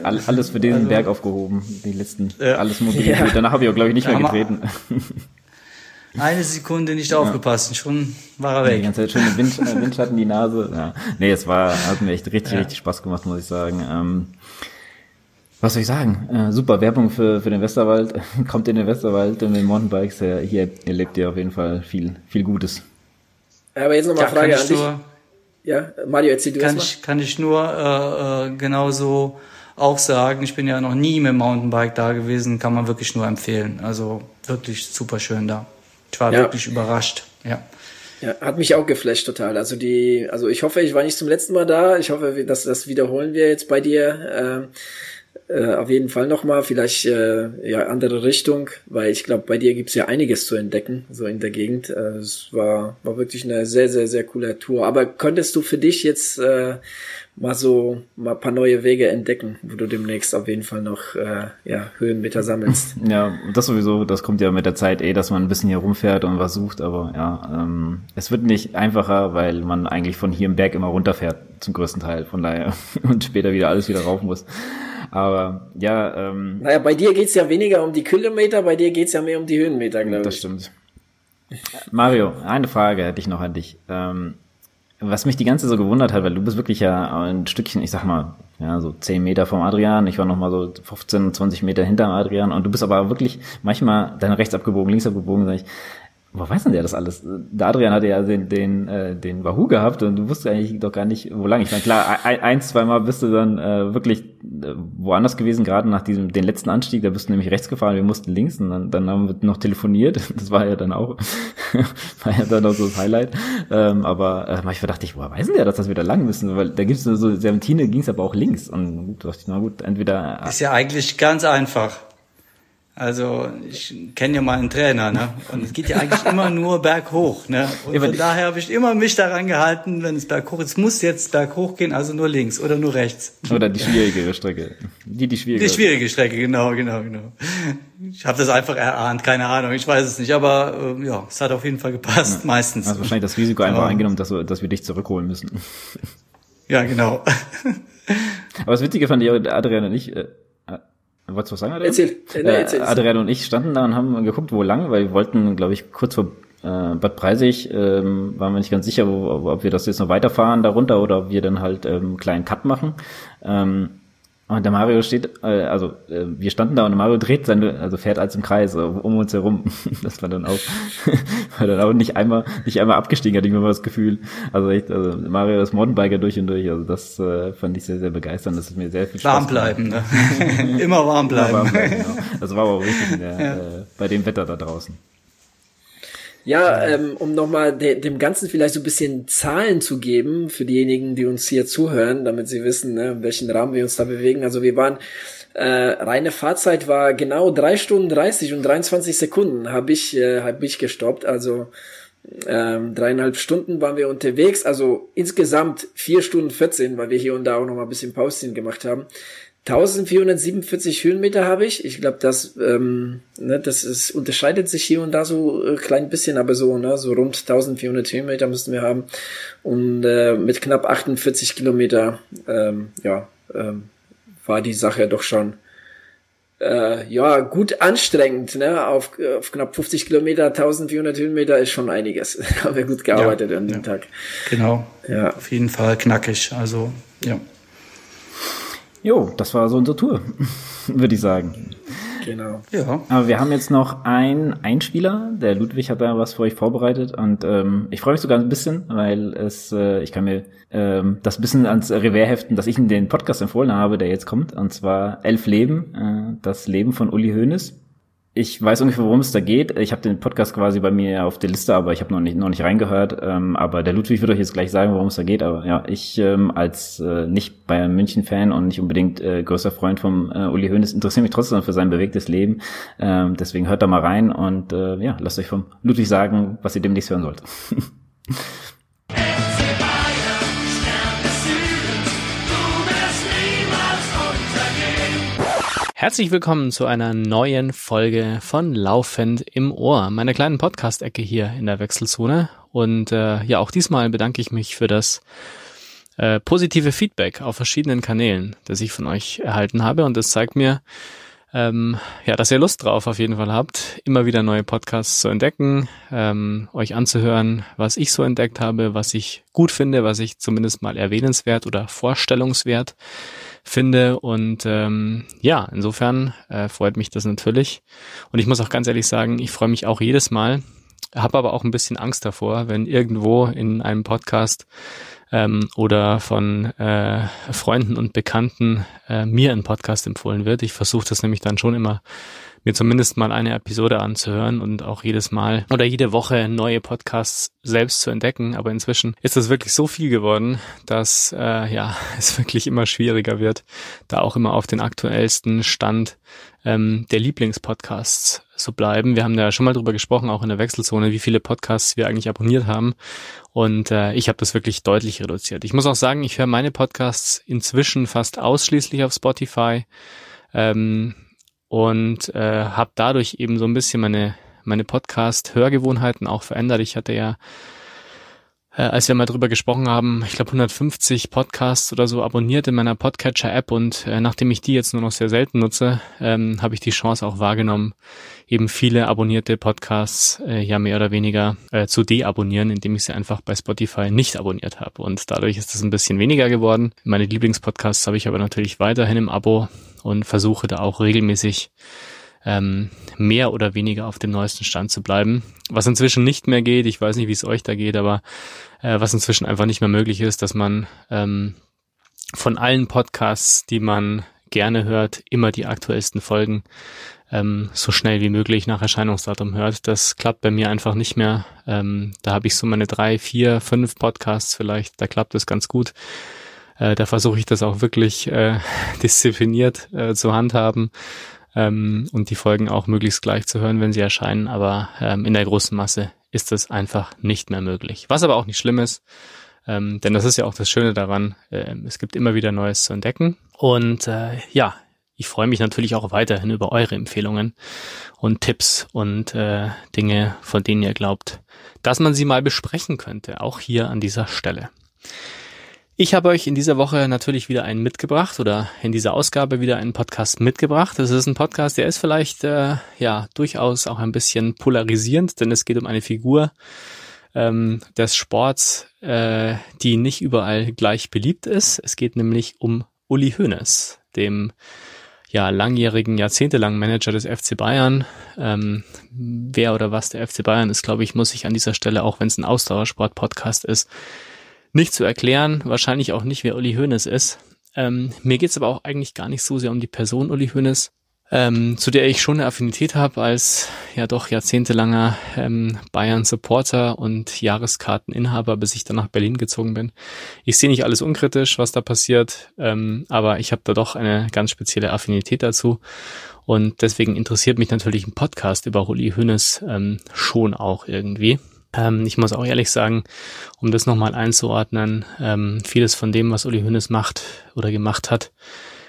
alles für diesen also, Berg aufgehoben, die letzten, ja. alles mobilisiert. Ja. Danach habe ich auch glaube ich nicht mehr getreten. [LAUGHS] Eine Sekunde nicht aufgepasst, schon war er weg. Die ganze Zeit schön Wind, äh, Windschatten die Nase. Ja. Nee, es war, hat mir echt richtig, richtig Spaß gemacht, muss ich sagen. Ähm, was soll ich sagen? Äh, super Werbung für, für den Westerwald. [LAUGHS] Kommt in den Westerwald mit den Mountainbikes. Ja, hier erlebt ihr auf jeden Fall viel, viel Gutes. Aber jetzt nochmal ja, Frage an dich. Ja, Mario, erzähl du kann ich, kann ich nur äh, äh, genauso auch sagen. Ich bin ja noch nie mit dem Mountainbike da gewesen, kann man wirklich nur empfehlen. Also wirklich super schön da. Ich war ja. wirklich überrascht. Ja. Ja, hat mich auch geflasht total. Also die, also ich hoffe, ich war nicht zum letzten Mal da. Ich hoffe, dass das wiederholen wir jetzt bei dir. Äh, äh, auf jeden Fall nochmal, vielleicht äh, ja andere Richtung, weil ich glaube, bei dir gibt's ja einiges zu entdecken, so in der Gegend. Äh, es war, war wirklich eine sehr, sehr, sehr coole Tour. Aber könntest du für dich jetzt äh, mal so mal ein paar neue Wege entdecken, wo du demnächst auf jeden Fall noch äh, ja, Höhenmeter sammelst. [LAUGHS] Ja, das sowieso, das kommt ja mit der Zeit eh, dass man ein bisschen hier rumfährt und was sucht, aber ja, ähm, es wird nicht einfacher, weil man eigentlich von hier im Berg immer runterfährt, zum größten Teil, von daher [LAUGHS] und später wieder alles wieder rauf muss. Aber ja, ähm, Naja, bei dir geht's ja weniger um die Kilometer, bei dir geht's ja mehr um die Höhenmeter, glaube ich. das stimmt. Mario, eine Frage hätte ich noch an dich. Ähm, was mich die ganze so gewundert hat, weil du bist wirklich ja ein Stückchen, ich sag mal, ja, so 10 Meter vom Adrian, ich war noch mal so 15, 20 Meter hinterm Adrian und du bist aber wirklich manchmal dann rechts abgebogen, links abgebogen, sag ich, Woher weiß denn der das alles? Der Adrian hatte ja den, den, äh, den Wahoo gehabt und du wusstest eigentlich doch gar nicht, wo lang. Ich meine, klar, ein, ein zweimal bist du dann äh, wirklich äh, woanders gewesen, gerade nach diesem, den letzten Anstieg, da bist du nämlich rechts gefahren, wir mussten links und dann, dann haben wir noch telefoniert. [LAUGHS] Das war ja dann auch, [LAUGHS] war ja dann auch so das Highlight. Ähm, aber äh, manchmal dachte ich, woher weiß denn der, dass das wieder lang müssen? Weil da gibt's so, Serpentine ging's aber auch links. Und gut, dachte ich, na gut, entweder. Ist ja eigentlich ganz einfach. Also ich kenne ja mal einen Trainer, ne? Und es geht ja eigentlich [LAUGHS] immer nur berghoch, ne? Und von daher habe ich immer mich daran gehalten, wenn es berghoch ist, muss jetzt berghoch gehen, also nur links oder nur rechts. Oder die schwierigere Strecke. Die, die schwierige. Die schwierige Strecke, genau, genau, genau. Ich habe das einfach erahnt, keine Ahnung, ich weiß es nicht, aber äh, ja, es hat auf jeden Fall gepasst, ja. meistens. Also wahrscheinlich das Risiko einfach aber, eingenommen, dass, wir, dass wir dich zurückholen müssen. Ja, genau. [LAUGHS] aber das Witzige fand ich auch, Adrian und ich, äh, Wolltest du was sagen, Adrian? Erzähl. Äh, nee, erzähl. Äh, Adrian und ich standen da und haben geguckt, wo lang, weil wir wollten, glaube ich, kurz vor äh, Bad Preisig, ähm, waren wir nicht ganz sicher, wo, ob wir das jetzt noch weiterfahren darunter oder ob wir dann halt ähm, einen kleinen Cut machen. Ähm, und der Mario steht, äh, also äh, wir standen da und der Mario dreht seine, also fährt als im Kreis äh, um uns herum. [LAUGHS] Das war dann auch, [LAUGHS] war dann auch nicht einmal, nicht einmal abgestiegen, hatte ich mir mal das Gefühl. Also echt, also Mario ist Mountainbiker durch und durch. Also das äh, fand ich sehr, sehr begeisternd. Das ist mir sehr viel Spaß. Warm bleiben, ne? [LAUGHS] Immer warm bleiben. Immer warm bleiben genau. Also war aber auch richtig der, ja. äh, bei dem Wetter da draußen. Ja, ähm, um nochmal de dem Ganzen vielleicht so ein bisschen Zahlen zu geben für diejenigen, die uns hier zuhören, damit sie wissen, ne, in welchen Rahmen wir uns da bewegen. Also wir waren, äh, reine Fahrzeit war genau drei Stunden 30 und 23 Sekunden habe ich, äh, hab ich gestoppt. Also ähm, dreieinhalb Stunden waren wir unterwegs, also insgesamt vier Stunden 14, weil wir hier und da auch noch mal ein bisschen Pauschen gemacht haben. 1447 Höhenmeter habe ich. Ich glaube, das, ähm, ne, das ist, unterscheidet sich hier und da so ein äh, klein bisschen, aber so, ne, so rund 1400 Höhenmeter müssten wir haben. Und äh, mit knapp 48 Kilometer, ähm, ja, ähm, war die Sache doch schon äh, ja gut anstrengend. Ne? Auf, auf knapp 50 Kilometer, 1400 Höhenmeter ist schon einiges. [LAUGHS] haben wir gut gearbeitet ja, an dem ja. Tag. Genau, ja. auf jeden Fall knackig. Also, ja. Jo, das war so unsere Tour, [LAUGHS] würde ich sagen. Genau. Ja. Aber wir haben jetzt noch einen Einspieler. Der Ludwig hat da was für euch vorbereitet und ähm, ich freue mich sogar ein bisschen, weil es, äh, ich kann mir ähm, das bisschen ans Revers heften, dass ich in den Podcast empfohlen habe, der jetzt kommt, und zwar Elf Leben, äh, das Leben von Uli Hoeneß ich weiß ungefähr, worum es da geht. Ich habe den Podcast quasi bei mir auf der Liste, aber ich habe noch nicht noch nicht reingehört. Ähm, aber der Ludwig wird euch jetzt gleich sagen, worum es da geht. Aber ja, ich ähm, als äh, nicht Bayern München Fan und nicht unbedingt äh, größter Freund vom äh, Uli Hoeneß interessiere mich trotzdem für sein bewegtes Leben. Ähm, deswegen hört da mal rein und äh, ja, lasst euch vom Ludwig sagen, was ihr demnächst hören sollt. [LAUGHS] Herzlich willkommen zu einer neuen Folge von Laufend im Ohr, meiner kleinen Podcast-Ecke hier in der Wechselzone. Und äh, ja, auch diesmal bedanke ich mich für das äh, positive Feedback auf verschiedenen Kanälen, das ich von euch erhalten habe. Und das zeigt mir, ähm, ja, dass ihr Lust drauf auf jeden Fall habt, immer wieder neue Podcasts zu entdecken, ähm, euch anzuhören, was ich so entdeckt habe, was ich gut finde, was ich zumindest mal erwähnenswert oder vorstellungswert finde. Und ähm, ja, insofern äh, freut mich das natürlich. Und ich muss auch ganz ehrlich sagen, ich freue mich auch jedes Mal, habe aber auch ein bisschen Angst davor, wenn irgendwo in einem Podcast ähm, oder von äh, Freunden und Bekannten äh, mir ein Podcast empfohlen wird. Ich versuche das nämlich dann schon immer mir zumindest mal eine Episode anzuhören und auch jedes Mal oder jede Woche neue Podcasts selbst zu entdecken. Aber inzwischen ist es wirklich so viel geworden, dass äh, ja [LAUGHS] es wirklich immer schwieriger wird, da auch immer auf den aktuellsten Stand ähm, der Lieblingspodcasts zu bleiben. Wir haben da schon mal drüber gesprochen, auch in der Wechselzone, wie viele Podcasts wir eigentlich abonniert haben. Und äh, ich habe das wirklich deutlich reduziert. Ich muss auch sagen, ich höre meine Podcasts inzwischen fast ausschließlich auf Spotify ähm, und äh, habe dadurch eben so ein bisschen meine meine Podcast-Hörgewohnheiten auch verändert. Ich hatte ja äh, als wir mal drüber gesprochen haben, ich glaube 150 Podcasts oder so abonniert in meiner Podcatcher-App und äh, nachdem ich die jetzt nur noch sehr selten nutze, ähm, habe ich die Chance auch wahrgenommen, eben viele abonnierte Podcasts äh, ja mehr oder weniger äh, zu deabonnieren, indem ich sie einfach bei Spotify nicht abonniert habe. Und dadurch ist es ein bisschen weniger geworden. Meine Lieblingspodcasts habe ich aber natürlich weiterhin im Abo und versuche da auch regelmäßig ähm, mehr oder weniger auf dem neuesten Stand zu bleiben. Was inzwischen nicht mehr geht, ich weiß nicht, wie es euch da geht, aber äh, was inzwischen einfach nicht mehr möglich ist, dass man ähm, von allen Podcasts, die man gerne hört, immer die aktuellsten Folgen ähm, so schnell wie möglich nach Erscheinungsdatum hört. Das klappt bei mir einfach nicht mehr. Ähm, da habe ich so meine drei, vier, fünf Podcasts vielleicht, da klappt es ganz gut. Äh, da versuche ich das auch wirklich äh, [LAUGHS] diszipliniert äh, zu handhaben ähm, und die Folgen auch möglichst gleich zu hören, wenn sie erscheinen. Aber ähm, in der großen Masse ist das einfach nicht mehr möglich. Was aber auch nicht schlimm ist, ähm, denn das ist ja auch das Schöne daran. Äh, es gibt immer wieder Neues zu entdecken. Und äh, ja, ich freue mich natürlich auch weiterhin über eure Empfehlungen und Tipps und äh, Dinge, von denen ihr glaubt, dass man sie mal besprechen könnte, auch hier an dieser Stelle. Ich habe euch in dieser Woche natürlich wieder einen mitgebracht oder in dieser Ausgabe wieder einen Podcast mitgebracht. Das ist ein Podcast, der ist vielleicht äh, ja durchaus auch ein bisschen polarisierend, denn es geht um eine Figur ähm, des Sports, äh, die nicht überall gleich beliebt ist. Es geht nämlich um Uli Hoeneß, dem ja langjährigen, jahrzehntelangen Manager des FC Bayern. Ähm, wer oder was der FC Bayern ist, glaube ich, muss ich an dieser Stelle, auch wenn es ein Ausdauersport-Podcast ist, nicht zu erklären, wahrscheinlich auch nicht, wer Uli Hoeneß ist. Ähm, mir geht's aber auch eigentlich gar nicht so sehr um die Person Uli Hoeneß, ähm, zu der ich schon eine Affinität habe als ja doch jahrzehntelanger ähm, Bayern-Supporter und Jahreskarteninhaber, bis ich dann nach Berlin gezogen bin. Ich sehe nicht alles unkritisch, was da passiert, ähm, aber ich habe da doch eine ganz spezielle Affinität dazu. Und deswegen interessiert mich natürlich ein Podcast über Uli Hoeneß ähm, schon auch irgendwie. Ähm, ich muss auch ehrlich sagen, um das nochmal einzuordnen, ähm, vieles von dem, was Uli Hoeneß macht oder gemacht hat,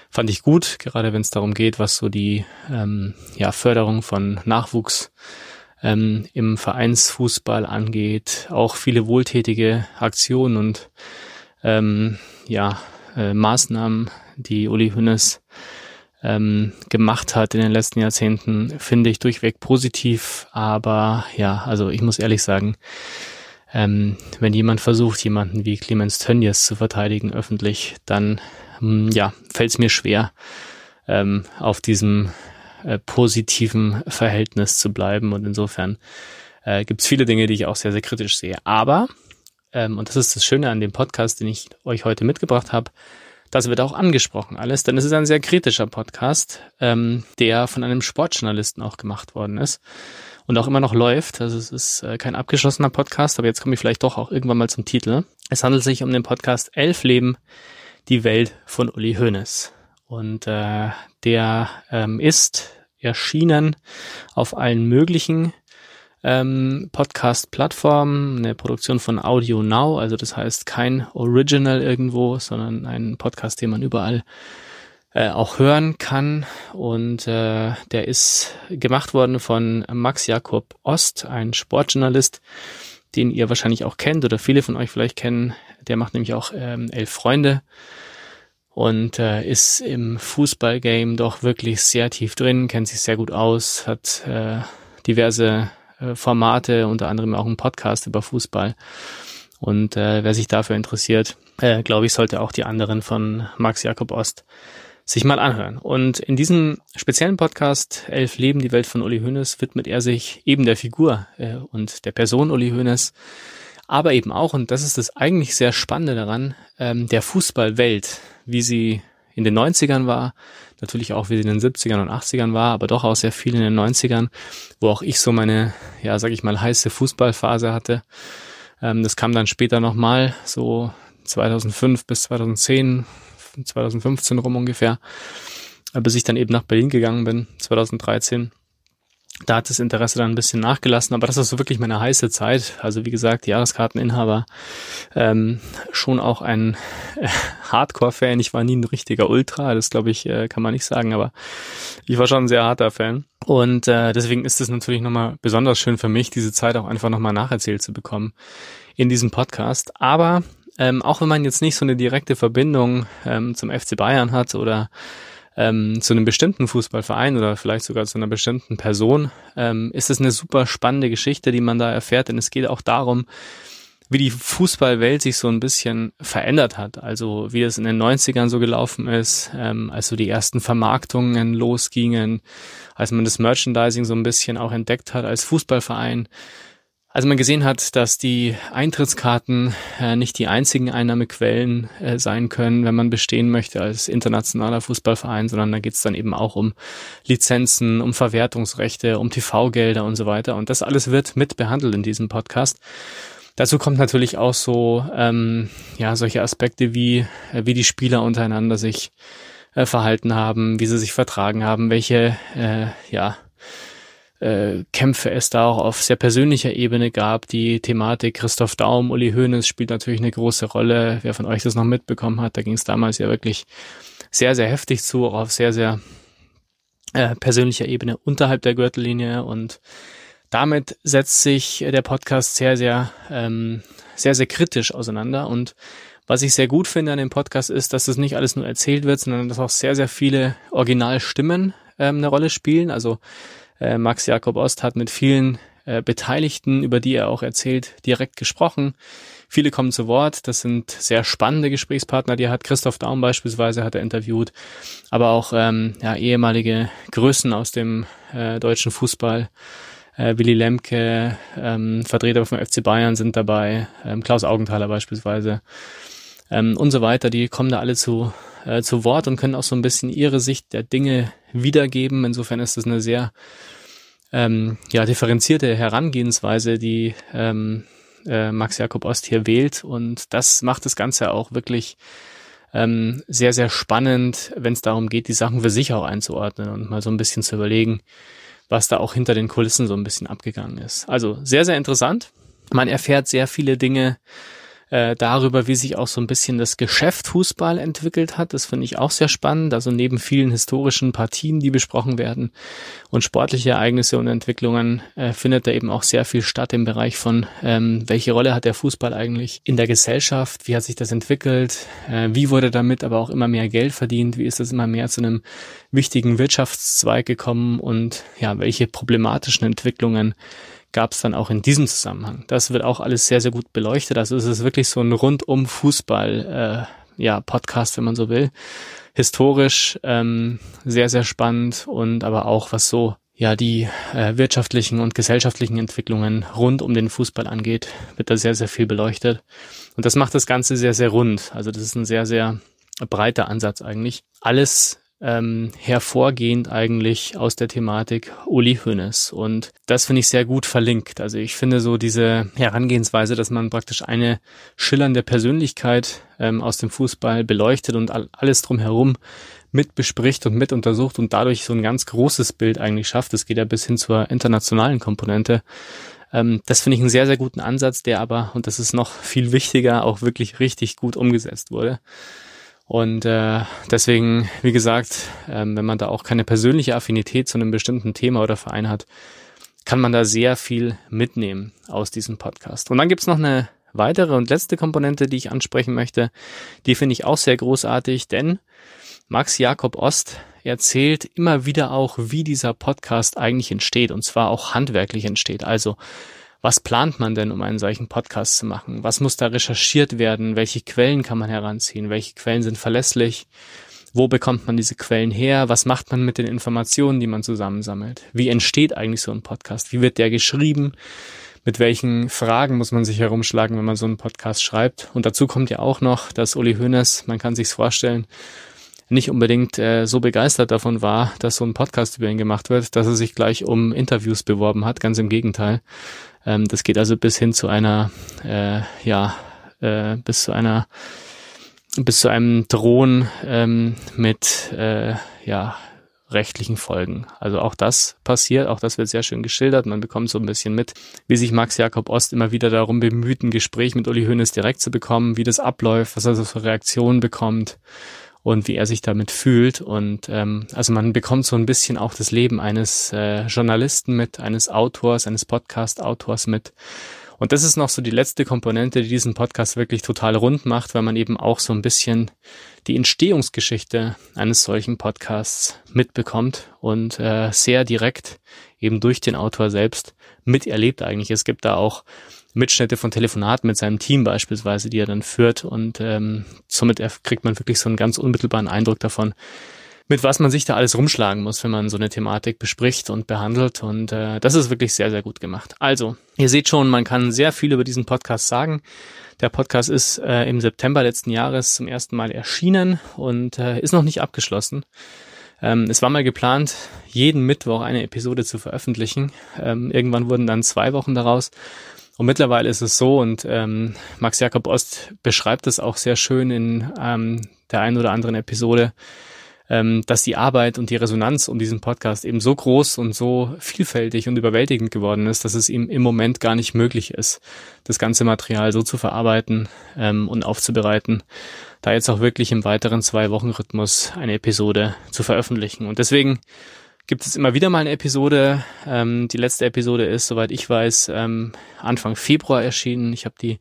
fand ich gut, gerade wenn es darum geht, was so die ähm, ja, Förderung von Nachwuchs ähm, im Vereinsfußball angeht, auch viele wohltätige Aktionen und ähm, ja, äh, Maßnahmen, die Uli Hoeneß ähm, gemacht hat in den letzten Jahrzehnten, finde ich durchweg positiv. Aber ja, also ich muss ehrlich sagen, ähm, wenn jemand versucht, jemanden wie Clemens Tönnies zu verteidigen öffentlich, dann ähm, ja, fällt es mir schwer, ähm, auf diesem äh, positiven Verhältnis zu bleiben. Und insofern äh, gibt es viele Dinge, die ich auch sehr, sehr kritisch sehe. Aber, ähm, und das ist das Schöne an dem Podcast, den ich euch heute mitgebracht habe, das wird auch angesprochen alles, denn es ist ein sehr kritischer Podcast, ähm, der von einem Sportjournalisten auch gemacht worden ist und auch immer noch läuft. Also es ist äh, kein abgeschlossener Podcast, aber jetzt komme ich vielleicht doch auch irgendwann mal zum Titel. Es handelt sich um den Podcast Elf Leben, die Welt von Uli Hoeneß. Und äh, der ähm, ist erschienen auf allen möglichen ähm, Podcast-Plattform, eine Produktion von Audio Now, also das heißt kein Original irgendwo, sondern ein Podcast, den man überall äh, auch hören kann. Und äh, der ist gemacht worden von Max Jakob Ost, ein Sportjournalist, den ihr wahrscheinlich auch kennt oder viele von euch vielleicht kennen. Der macht nämlich auch ähm, Elf Freunde und äh, ist im Fußballgame doch wirklich sehr tief drin, kennt sich sehr gut aus, hat äh, diverse Formate, unter anderem auch ein Podcast über Fußball. Und äh, wer sich dafür interessiert, äh, glaube ich, sollte auch die anderen von Max Jakob Ost sich mal anhören. Und in diesem speziellen Podcast Elf Leben, die Welt von Uli Hoeneß widmet er sich eben der Figur äh, und der Person Uli Hoeneß, aber eben auch, und das ist das eigentlich sehr Spannende daran, ähm, der Fußballwelt, wie sie in den 90ern war, natürlich auch wie sie in den 70ern und 80ern war, aber doch auch sehr viel in den 90ern, wo auch ich so meine, ja, sag ich mal, heiße Fußballphase hatte. Ähm, das kam dann später nochmal, so 2005 bis 2010, 2015 rum ungefähr, bis ich dann eben nach Berlin gegangen bin, 2013 da hat das Interesse dann ein bisschen nachgelassen, aber das ist so wirklich meine heiße Zeit. Also wie gesagt, Jahreskarteninhaber, ähm, schon auch ein äh, Hardcore-Fan. Ich war nie ein richtiger Ultra, das glaube ich, äh, kann man nicht sagen, aber ich war schon ein sehr harter Fan. Und äh, deswegen ist es natürlich nochmal besonders schön für mich, diese Zeit auch einfach nochmal nacherzählt zu bekommen in diesem Podcast. Aber ähm, auch wenn man jetzt nicht so eine direkte Verbindung ähm, zum FC Bayern hat oder ähm, zu einem bestimmten Fußballverein oder vielleicht sogar zu einer bestimmten Person, ähm, ist es eine super spannende Geschichte, die man da erfährt, denn es geht auch darum, wie die Fußballwelt sich so ein bisschen verändert hat. Also wie es in den 90ern so gelaufen ist, ähm, als so die ersten Vermarktungen losgingen, als man das Merchandising so ein bisschen auch entdeckt hat als Fußballverein, also man gesehen hat, dass die Eintrittskarten äh, nicht die einzigen Einnahmequellen äh, sein können, wenn man bestehen möchte als internationaler Fußballverein, sondern da geht es dann eben auch um Lizenzen, um Verwertungsrechte, um TV-Gelder und so weiter. Und das alles wird mit behandelt in diesem Podcast. Dazu kommt natürlich auch so ähm, ja solche Aspekte wie äh, wie die Spieler untereinander sich äh, verhalten haben, wie sie sich vertragen haben, welche äh, ja äh, Kämpfe es da auch auf sehr persönlicher Ebene gab. Die Thematik Christoph Daum, Uli Hoeneß spielt natürlich eine große Rolle. Wer von euch das noch mitbekommen hat, da ging es damals ja wirklich sehr, sehr heftig zu, auch auf sehr, sehr äh, persönlicher Ebene unterhalb der Gürtellinie und damit setzt sich der Podcast sehr, sehr, ähm, sehr, sehr kritisch auseinander und was ich sehr gut finde an dem Podcast ist, dass das nicht alles nur erzählt wird, sondern dass auch sehr, sehr viele Originalstimmen ähm, eine Rolle spielen. Also äh, Max Jakob Ost hat mit vielen äh, Beteiligten, über die er auch erzählt, direkt gesprochen. Viele kommen zu Wort. Das sind sehr spannende Gesprächspartner, die hat. Christoph Daum beispielsweise hat er interviewt, aber auch ähm, ja, ehemalige Größen aus dem äh, deutschen Fußball. Äh, Willy Lemke, ähm, Vertreter vom FC Bayern sind dabei, ähm, Klaus Augenthaler beispielsweise ähm, und so weiter. Die kommen da alle zu äh, zu Wort und können auch so ein bisschen ihre Sicht der Dinge wiedergeben. Insofern ist das eine sehr ähm, ja, differenzierte Herangehensweise, die ähm, äh, Max Jakob Ost hier wählt. Und das macht das Ganze auch wirklich ähm, sehr, sehr spannend, wenn es darum geht, die Sachen für sich auch einzuordnen und mal so ein bisschen zu überlegen, was da auch hinter den Kulissen so ein bisschen abgegangen ist. Also sehr, sehr interessant. Man erfährt sehr viele Dinge äh, darüber, wie sich auch so ein bisschen das Geschäft Fußball entwickelt hat. Das finde ich auch sehr spannend. Also neben vielen historischen Partien, die besprochen werden und sportliche Ereignisse und Entwicklungen, äh, findet da eben auch sehr viel statt im Bereich von, ähm, welche Rolle hat der Fußball eigentlich in der Gesellschaft? Wie hat sich das entwickelt? Äh, wie wurde damit aber auch immer mehr Geld verdient? Wie ist das immer mehr zu einem wichtigen Wirtschaftszweig gekommen? Und ja, welche problematischen Entwicklungen gab es dann auch in diesem Zusammenhang. Das wird auch alles sehr, sehr gut beleuchtet. Also es ist wirklich so ein rundum Fußball, äh, ja, Podcast, wenn man so will. Historisch ähm, sehr, sehr spannend und aber auch was so ja die äh, wirtschaftlichen und gesellschaftlichen Entwicklungen rund um den Fußball angeht, wird da sehr, sehr viel beleuchtet. Und das macht das Ganze sehr, sehr rund. Also das ist ein sehr, sehr breiter Ansatz eigentlich. Alles ähm, hervorgehend eigentlich aus der Thematik Uli Hoeneß. Und das finde ich sehr gut verlinkt. Also ich finde so diese Herangehensweise, dass man praktisch eine schillernde Persönlichkeit ähm, aus dem Fußball beleuchtet und alles drumherum mit bespricht und mit untersucht und dadurch so ein ganz großes Bild eigentlich schafft. Das geht ja bis hin zur internationalen Komponente. Ähm, das finde ich einen sehr, sehr guten Ansatz, der aber, und das ist noch viel wichtiger, auch wirklich richtig gut umgesetzt wurde. Und äh, deswegen, wie gesagt, ähm, wenn man da auch keine persönliche Affinität zu einem bestimmten Thema oder Verein hat, kann man da sehr viel mitnehmen aus diesem Podcast. Und dann gibt's noch eine weitere und letzte Komponente, die ich ansprechen möchte. Die finde ich auch sehr großartig, denn Max Jakob Ost erzählt immer wieder auch, wie dieser Podcast eigentlich entsteht und zwar auch handwerklich entsteht. Also was plant man denn, um einen solchen Podcast zu machen? Was muss da recherchiert werden? Welche Quellen kann man heranziehen? Welche Quellen sind verlässlich? Wo bekommt man diese Quellen her? Was macht man mit den Informationen, die man zusammensammelt? Wie entsteht eigentlich so ein Podcast? Wie wird der geschrieben? Mit welchen Fragen muss man sich herumschlagen, wenn man so einen Podcast schreibt? Und dazu kommt ja auch noch, dass Uli Hoeneß, man kann sich's vorstellen, nicht unbedingt äh, so begeistert davon war, dass so ein Podcast über ihn gemacht wird, dass er sich gleich um Interviews beworben hat. Ganz im Gegenteil. Ähm, das geht also bis hin zu einer, äh, ja, äh, bis zu einer, bis zu einem Drohen ähm, mit, äh, ja, rechtlichen Folgen. Also auch das passiert, auch das wird sehr schön geschildert. Man bekommt so ein bisschen mit, wie sich Max Jakob Ost immer wieder darum bemüht, ein Gespräch mit Uli Hoeneß direkt zu bekommen, wie das abläuft, was er so für Reaktionen bekommt und wie er sich damit fühlt. Und ähm, also man bekommt so ein bisschen auch das Leben eines äh, Journalisten mit, eines Autors, eines Podcast-Autors mit. Und das ist noch so die letzte Komponente, die diesen Podcast wirklich total rund macht, weil man eben auch so ein bisschen die Entstehungsgeschichte eines solchen Podcasts mitbekommt und äh, sehr direkt eben durch den Autor selbst miterlebt eigentlich. Es gibt da auch Mitschnitte von Telefonaten mit seinem Team beispielsweise, die er dann führt und ähm, somit kriegt man wirklich so einen ganz unmittelbaren Eindruck davon, mit was man sich da alles rumschlagen muss, wenn man so eine Thematik bespricht und behandelt. Und äh, das ist wirklich sehr, sehr gut gemacht. Also, ihr seht schon, man kann sehr viel über diesen Podcast sagen. Der Podcast ist äh, im September letzten Jahres zum ersten Mal erschienen und äh, ist noch nicht abgeschlossen. Ähm, es war mal geplant, jeden Mittwoch eine Episode zu veröffentlichen. Ähm, irgendwann wurden dann zwei Wochen daraus. Und mittlerweile ist es so, und ähm, Max Jakob Ost beschreibt es auch sehr schön in ähm, der einen oder anderen Episode, ähm, dass die Arbeit und die Resonanz um diesen Podcast eben so groß und so vielfältig und überwältigend geworden ist, dass es ihm im Moment gar nicht möglich ist, das ganze Material so zu verarbeiten ähm, und aufzubereiten, da jetzt auch wirklich im weiteren Zwei-Wochen-Rhythmus eine Episode zu veröffentlichen. Und deswegen gibt es immer wieder mal eine Episode. Ähm, die letzte Episode ist, soweit ich weiß, ähm, Anfang Februar erschienen. Ich habe die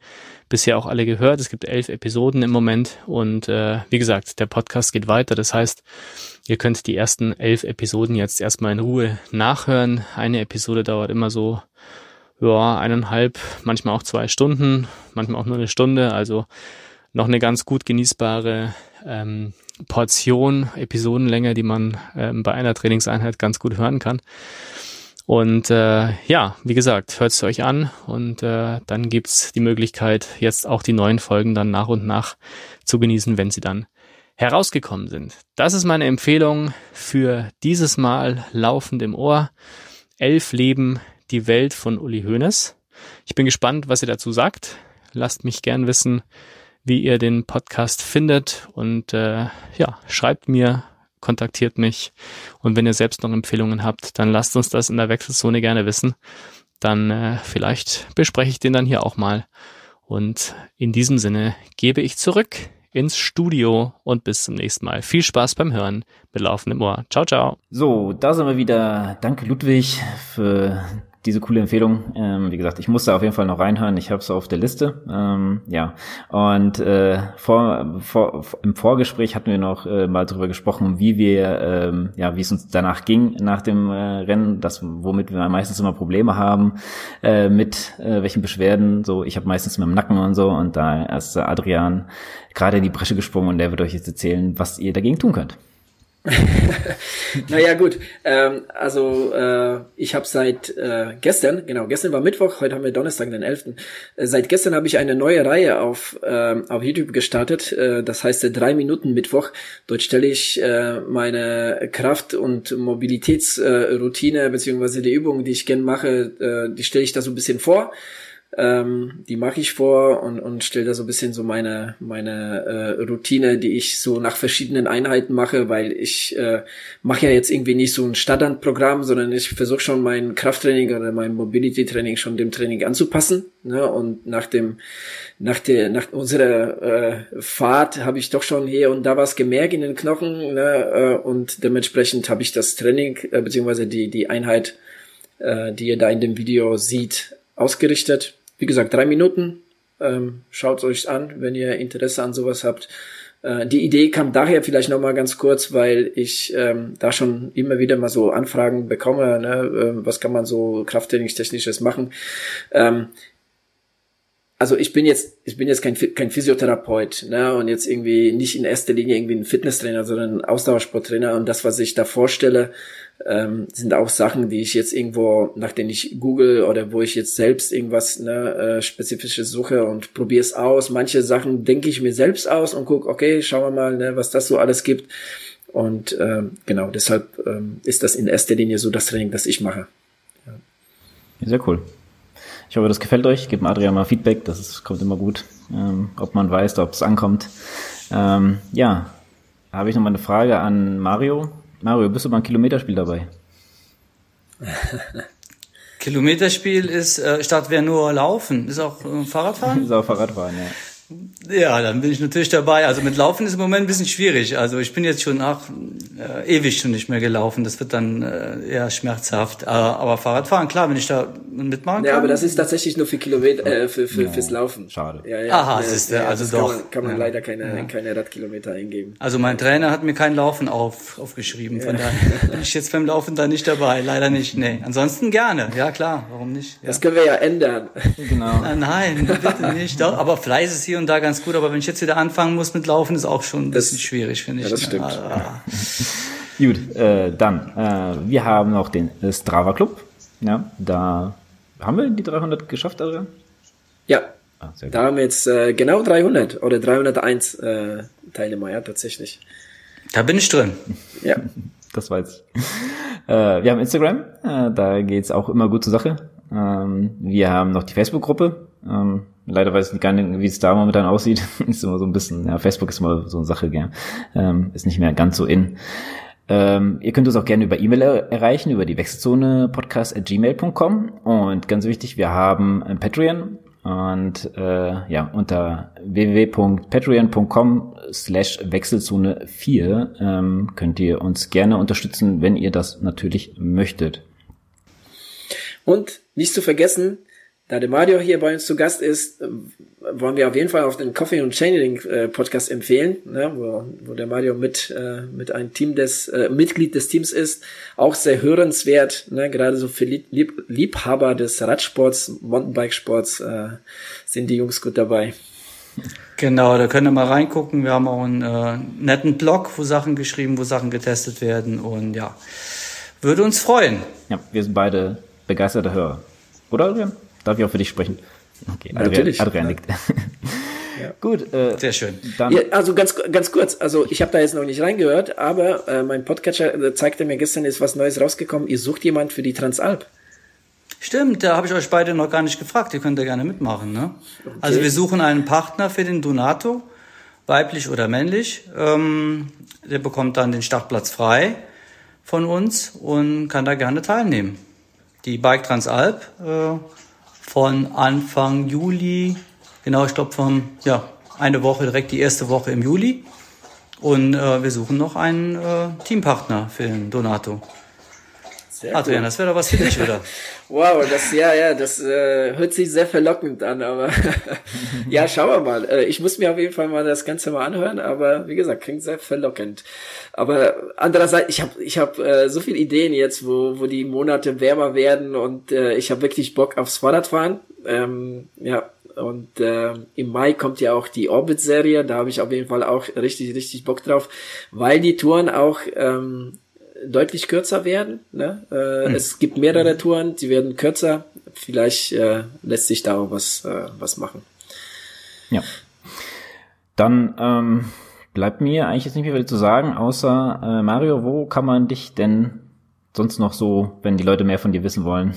bisher auch alle gehört. Es gibt elf Episoden im Moment und äh, wie gesagt, der Podcast geht weiter. Das heißt, ihr könnt die ersten elf Episoden jetzt erstmal in Ruhe nachhören. Eine Episode dauert immer so ja, eineinhalb, manchmal auch zwei Stunden, manchmal auch nur eine Stunde. Also noch eine ganz gut genießbare ähm, Portion, Episodenlänge, die man ähm, bei einer Trainingseinheit ganz gut hören kann. Und äh, ja, wie gesagt, hört es euch an und äh, dann gibt's die Möglichkeit, jetzt auch die neuen Folgen dann nach und nach zu genießen, wenn sie dann herausgekommen sind. Das ist meine Empfehlung für dieses Mal laufend im Ohr. Elf Leben, die Welt von Uli Hoeneß. Ich bin gespannt, was ihr dazu sagt. Lasst mich gern wissen, wie ihr den Podcast findet und äh, ja, schreibt mir, kontaktiert mich und wenn ihr selbst noch Empfehlungen habt, dann lasst uns das in der Wechselzone gerne wissen. Dann äh, vielleicht bespreche ich den dann hier auch mal. Und in diesem Sinne gebe ich zurück ins Studio und bis zum nächsten Mal. Viel Spaß beim Hören mit laufendem Ohr. Ciao, ciao. So, da sind wir wieder. Danke Ludwig für diese coole Empfehlung. Ähm, wie gesagt, ich musste auf jeden Fall noch reinhören. Ich habe es auf der Liste. Ähm, ja. Und äh, vor, vor, im Vorgespräch hatten wir noch äh, mal drüber gesprochen, wie wir, ähm, ja, wie es uns danach ging nach dem äh, Rennen, das, womit wir meistens immer Probleme haben, äh, mit äh, welchen Beschwerden. So, ich habe meistens mit dem Nacken und so. Und da ist Adrian gerade in die Bresche gesprungen und der wird euch jetzt erzählen, was ihr dagegen tun könnt. [LAUGHS] naja, gut. Ähm, also äh, ich habe seit äh, gestern, genau, gestern war Mittwoch, heute haben wir Donnerstag, den 11. Äh, seit gestern habe ich eine neue Reihe auf, äh, auf YouTube gestartet. Äh, das heißt äh, drei Minuten Mittwoch. Dort stelle ich äh, meine Kraft- und Mobilitätsroutine äh, beziehungsweise die Übungen, die ich gern mache, äh, die stelle ich da so ein bisschen vor. Ähm, die mache ich vor und, und stelle da so ein bisschen so meine, meine äh, Routine, die ich so nach verschiedenen Einheiten mache, weil ich äh, mache ja jetzt irgendwie nicht so ein Standardprogramm, sondern ich versuche schon mein Krafttraining oder mein Mobility-Training schon dem Training anzupassen. Ne? Und nach dem, nach der, nach unserer äh, Fahrt habe ich doch schon hier und da was gemerkt in den Knochen ne? äh, und dementsprechend habe ich das Training äh, beziehungsweise die die Einheit, äh, die ihr da in dem Video seht, ausgerichtet wie gesagt, drei Minuten. Ähm, Schaut euch an, wenn ihr Interesse an sowas habt. Äh, die Idee kam daher vielleicht nochmal ganz kurz, weil ich ähm, da schon immer wieder mal so Anfragen bekomme, ne? äh, was kann man so krafttrainingstechnisches machen. Ähm, also ich bin jetzt, ich bin jetzt kein, kein Physiotherapeut, ne, und jetzt irgendwie nicht in erster Linie irgendwie ein Fitnesstrainer, sondern ein Ausdauersporttrainer und das, was ich da vorstelle, ähm, sind auch Sachen, die ich jetzt irgendwo, nachdem ich google oder wo ich jetzt selbst irgendwas ne, äh, spezifisches suche und probiere es aus. Manche Sachen denke ich mir selbst aus und guck, okay, schauen wir mal, ne, was das so alles gibt. Und ähm, genau, deshalb ähm, ist das in erster Linie so das Training, das ich mache. Ja. Sehr cool. Ich hoffe, das gefällt euch. Gebt Adrian mal Feedback, das ist, kommt immer gut, ähm, ob man weiß, ob es ankommt. Ähm, ja, habe ich noch mal eine Frage an Mario. Mario, bist du beim Kilometerspiel dabei? [LAUGHS] Kilometerspiel ist äh, statt wer nur laufen, ist auch äh, Fahrradfahren? [LAUGHS] ist auch Fahrradfahren, ja. Ja, dann bin ich natürlich dabei. Also mit Laufen ist im Moment ein bisschen schwierig. Also ich bin jetzt schon nach äh, ewig schon nicht mehr gelaufen. Das wird dann äh, eher schmerzhaft. Äh, aber Fahrradfahren, klar, wenn ich da mitmachen kann. Ja, aber das ist tatsächlich nur für Kilometer, äh, für, für, ja, fürs Laufen. Schade. Ja, ja. Aha, ja, ist, ja, also doch. Kann man, kann man ja. leider keine, keine Radkilometer eingeben. Also mein Trainer hat mir kein Laufen auf, aufgeschrieben. Von daher bin ich jetzt beim Laufen da nicht dabei. Leider nicht. Nee. Ansonsten gerne. Ja, klar. Warum nicht? Das können wir ja ändern. Genau. Nein, bitte nicht. Doch, aber Fleiß ist hier und da ganz gut. Aber wenn ich jetzt wieder anfangen muss mit Laufen, ist auch schon ein bisschen das, schwierig, finde ich. Ja, das stimmt. Ah, [LAUGHS] Gut, äh, dann, äh, wir haben noch den Strava Club. Ja, da haben wir die 300 geschafft, Adrian? Ja, ah, da haben wir jetzt äh, genau 300 oder 301 äh, Teilnehmer, ja, tatsächlich. Da bin ich drin. Ja. [LAUGHS] das weiß ich. Äh, wir haben Instagram, äh, da geht's auch immer gut zur Sache. Ähm, wir haben noch die Facebook-Gruppe. Ähm, leider weiß ich gar nicht, wie es da momentan aussieht. [LAUGHS] ist immer so ein bisschen, ja, Facebook ist immer so eine Sache, gell? Ähm, ist nicht mehr ganz so in. Ähm, ihr könnt uns auch gerne über E-Mail erreichen, über die Wechselzone podcast at gmail.com. Und ganz wichtig, wir haben ein Patreon. Und äh, ja, unter www.patreon.com slash Wechselzone 4 ähm, könnt ihr uns gerne unterstützen, wenn ihr das natürlich möchtet. Und nicht zu vergessen, da der Mario hier bei uns zu Gast ist, äh, wollen wir auf jeden Fall auf den Coffee und Chaining äh, Podcast empfehlen, ne, wo, wo der Mario mit äh, mit einem Team des äh, Mitglied des Teams ist, auch sehr hörenswert, ne, gerade so für Lieb Liebhaber des Radsports, Mountainbikesports äh, sind die Jungs gut dabei. Genau, da könnt ihr mal reingucken. Wir haben auch einen äh, netten Blog, wo Sachen geschrieben, wo Sachen getestet werden und ja, würde uns freuen. Ja, wir sind beide begeisterte Hörer. Oder Adrian? Darf ich auch für dich sprechen? Okay, Adrian, Natürlich. Adrian nickt. [LAUGHS] Ja. Gut, äh, sehr schön. Dann ja, also ganz ganz kurz, also ich habe da jetzt noch nicht reingehört, aber äh, mein Podcatcher äh, zeigte mir gestern ist was Neues rausgekommen. Ihr sucht jemand für die Transalp. Stimmt, da habe ich euch beide noch gar nicht gefragt. Ihr könnt ja gerne mitmachen. Ne? Okay. Also wir suchen einen Partner für den Donato, weiblich oder männlich. Ähm, der bekommt dann den Startplatz frei von uns und kann da gerne teilnehmen. Die Bike Transalp äh, von Anfang Juli, genau, ich glaube von, ja, eine Woche, direkt die erste Woche im Juli. Und äh, wir suchen noch einen äh, Teampartner für den Donato. Sehr Adrian, cool. das wäre doch was für dich, oder? [LAUGHS] wow, das, ja, ja, das äh, hört sich sehr verlockend an, aber [LAUGHS] ja, schauen wir mal. Äh, ich muss mir auf jeden Fall mal das Ganze mal anhören, aber wie gesagt, klingt sehr verlockend. Aber andererseits, ich habe ich hab, äh, so viele Ideen jetzt, wo, wo die Monate wärmer werden und äh, ich habe wirklich Bock aufs Fahrradfahren. Ähm, ja, und äh, im Mai kommt ja auch die Orbit-Serie, da habe ich auf jeden Fall auch richtig, richtig Bock drauf, weil die Touren auch ähm, deutlich kürzer werden. Ne? Äh, hm. Es gibt mehrere Touren, die werden kürzer. Vielleicht äh, lässt sich da auch was, äh, was machen. Ja. Dann ähm, bleibt mir eigentlich jetzt nicht mehr viel zu sagen, außer äh, Mario, wo kann man dich denn sonst noch so, wenn die Leute mehr von dir wissen wollen,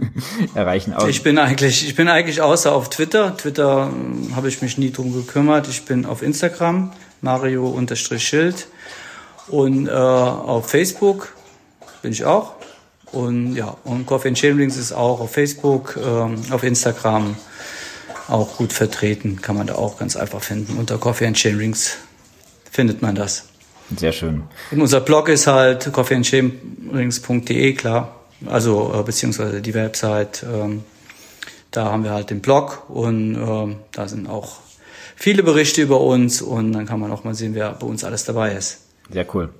[LAUGHS] erreichen? Ich bin eigentlich, ich bin eigentlich außer auf Twitter. Twitter äh, habe ich mich nie drum gekümmert. Ich bin auf Instagram, Mario-Schild. Und äh, auf Facebook bin ich auch. Und ja, und Coffee and Chamberings ist auch auf Facebook, ähm, auf Instagram auch gut vertreten. Kann man da auch ganz einfach finden. Unter Coffee and Chamberings findet man das. Sehr schön. Und unser Blog ist halt coffeeandchamberings.de, klar. Also, äh, beziehungsweise die Website. Ähm, da haben wir halt den Blog und ähm, da sind auch viele Berichte über uns und dann kann man auch mal sehen, wer bei uns alles dabei ist. Sehr cool.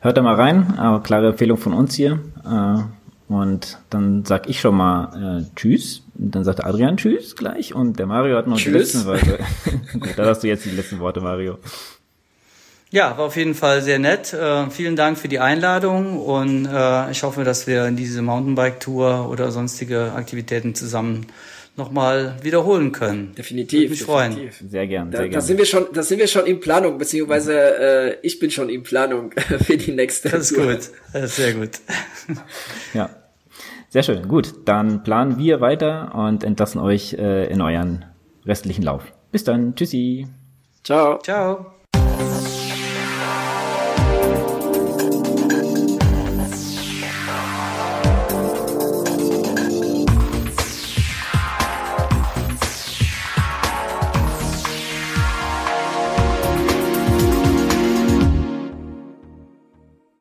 Hört da mal rein, aber klare Empfehlung von uns hier. Äh, Und dann sag ich schon mal äh, Tschüss. Und dann sagt Adrian Tschüss gleich. Und der Mario hat noch tschüss. die letzten Worte. [LAUGHS] Gut, da hast du jetzt die letzten Worte, Mario. Ja, war auf jeden Fall sehr nett. Äh, vielen Dank für die Einladung und äh, ich hoffe, dass wir diese Mountainbike-Tour oder sonstige Aktivitäten zusammen nochmal wiederholen können. Definitiv. Würde mich definitiv. freuen. Sehr gern, da, sehr gern. Da sind wir schon, da sind wir schon in Planung, beziehungsweise äh, ich bin schon in Planung [LAUGHS] für die nächste Das ist Tour. gut, das ist sehr gut. ja. Sehr schön. Gut, dann planen wir weiter und entlassen euch äh, in euren restlichen Lauf. Bis dann. Tschüssi. Ciao. Ciao.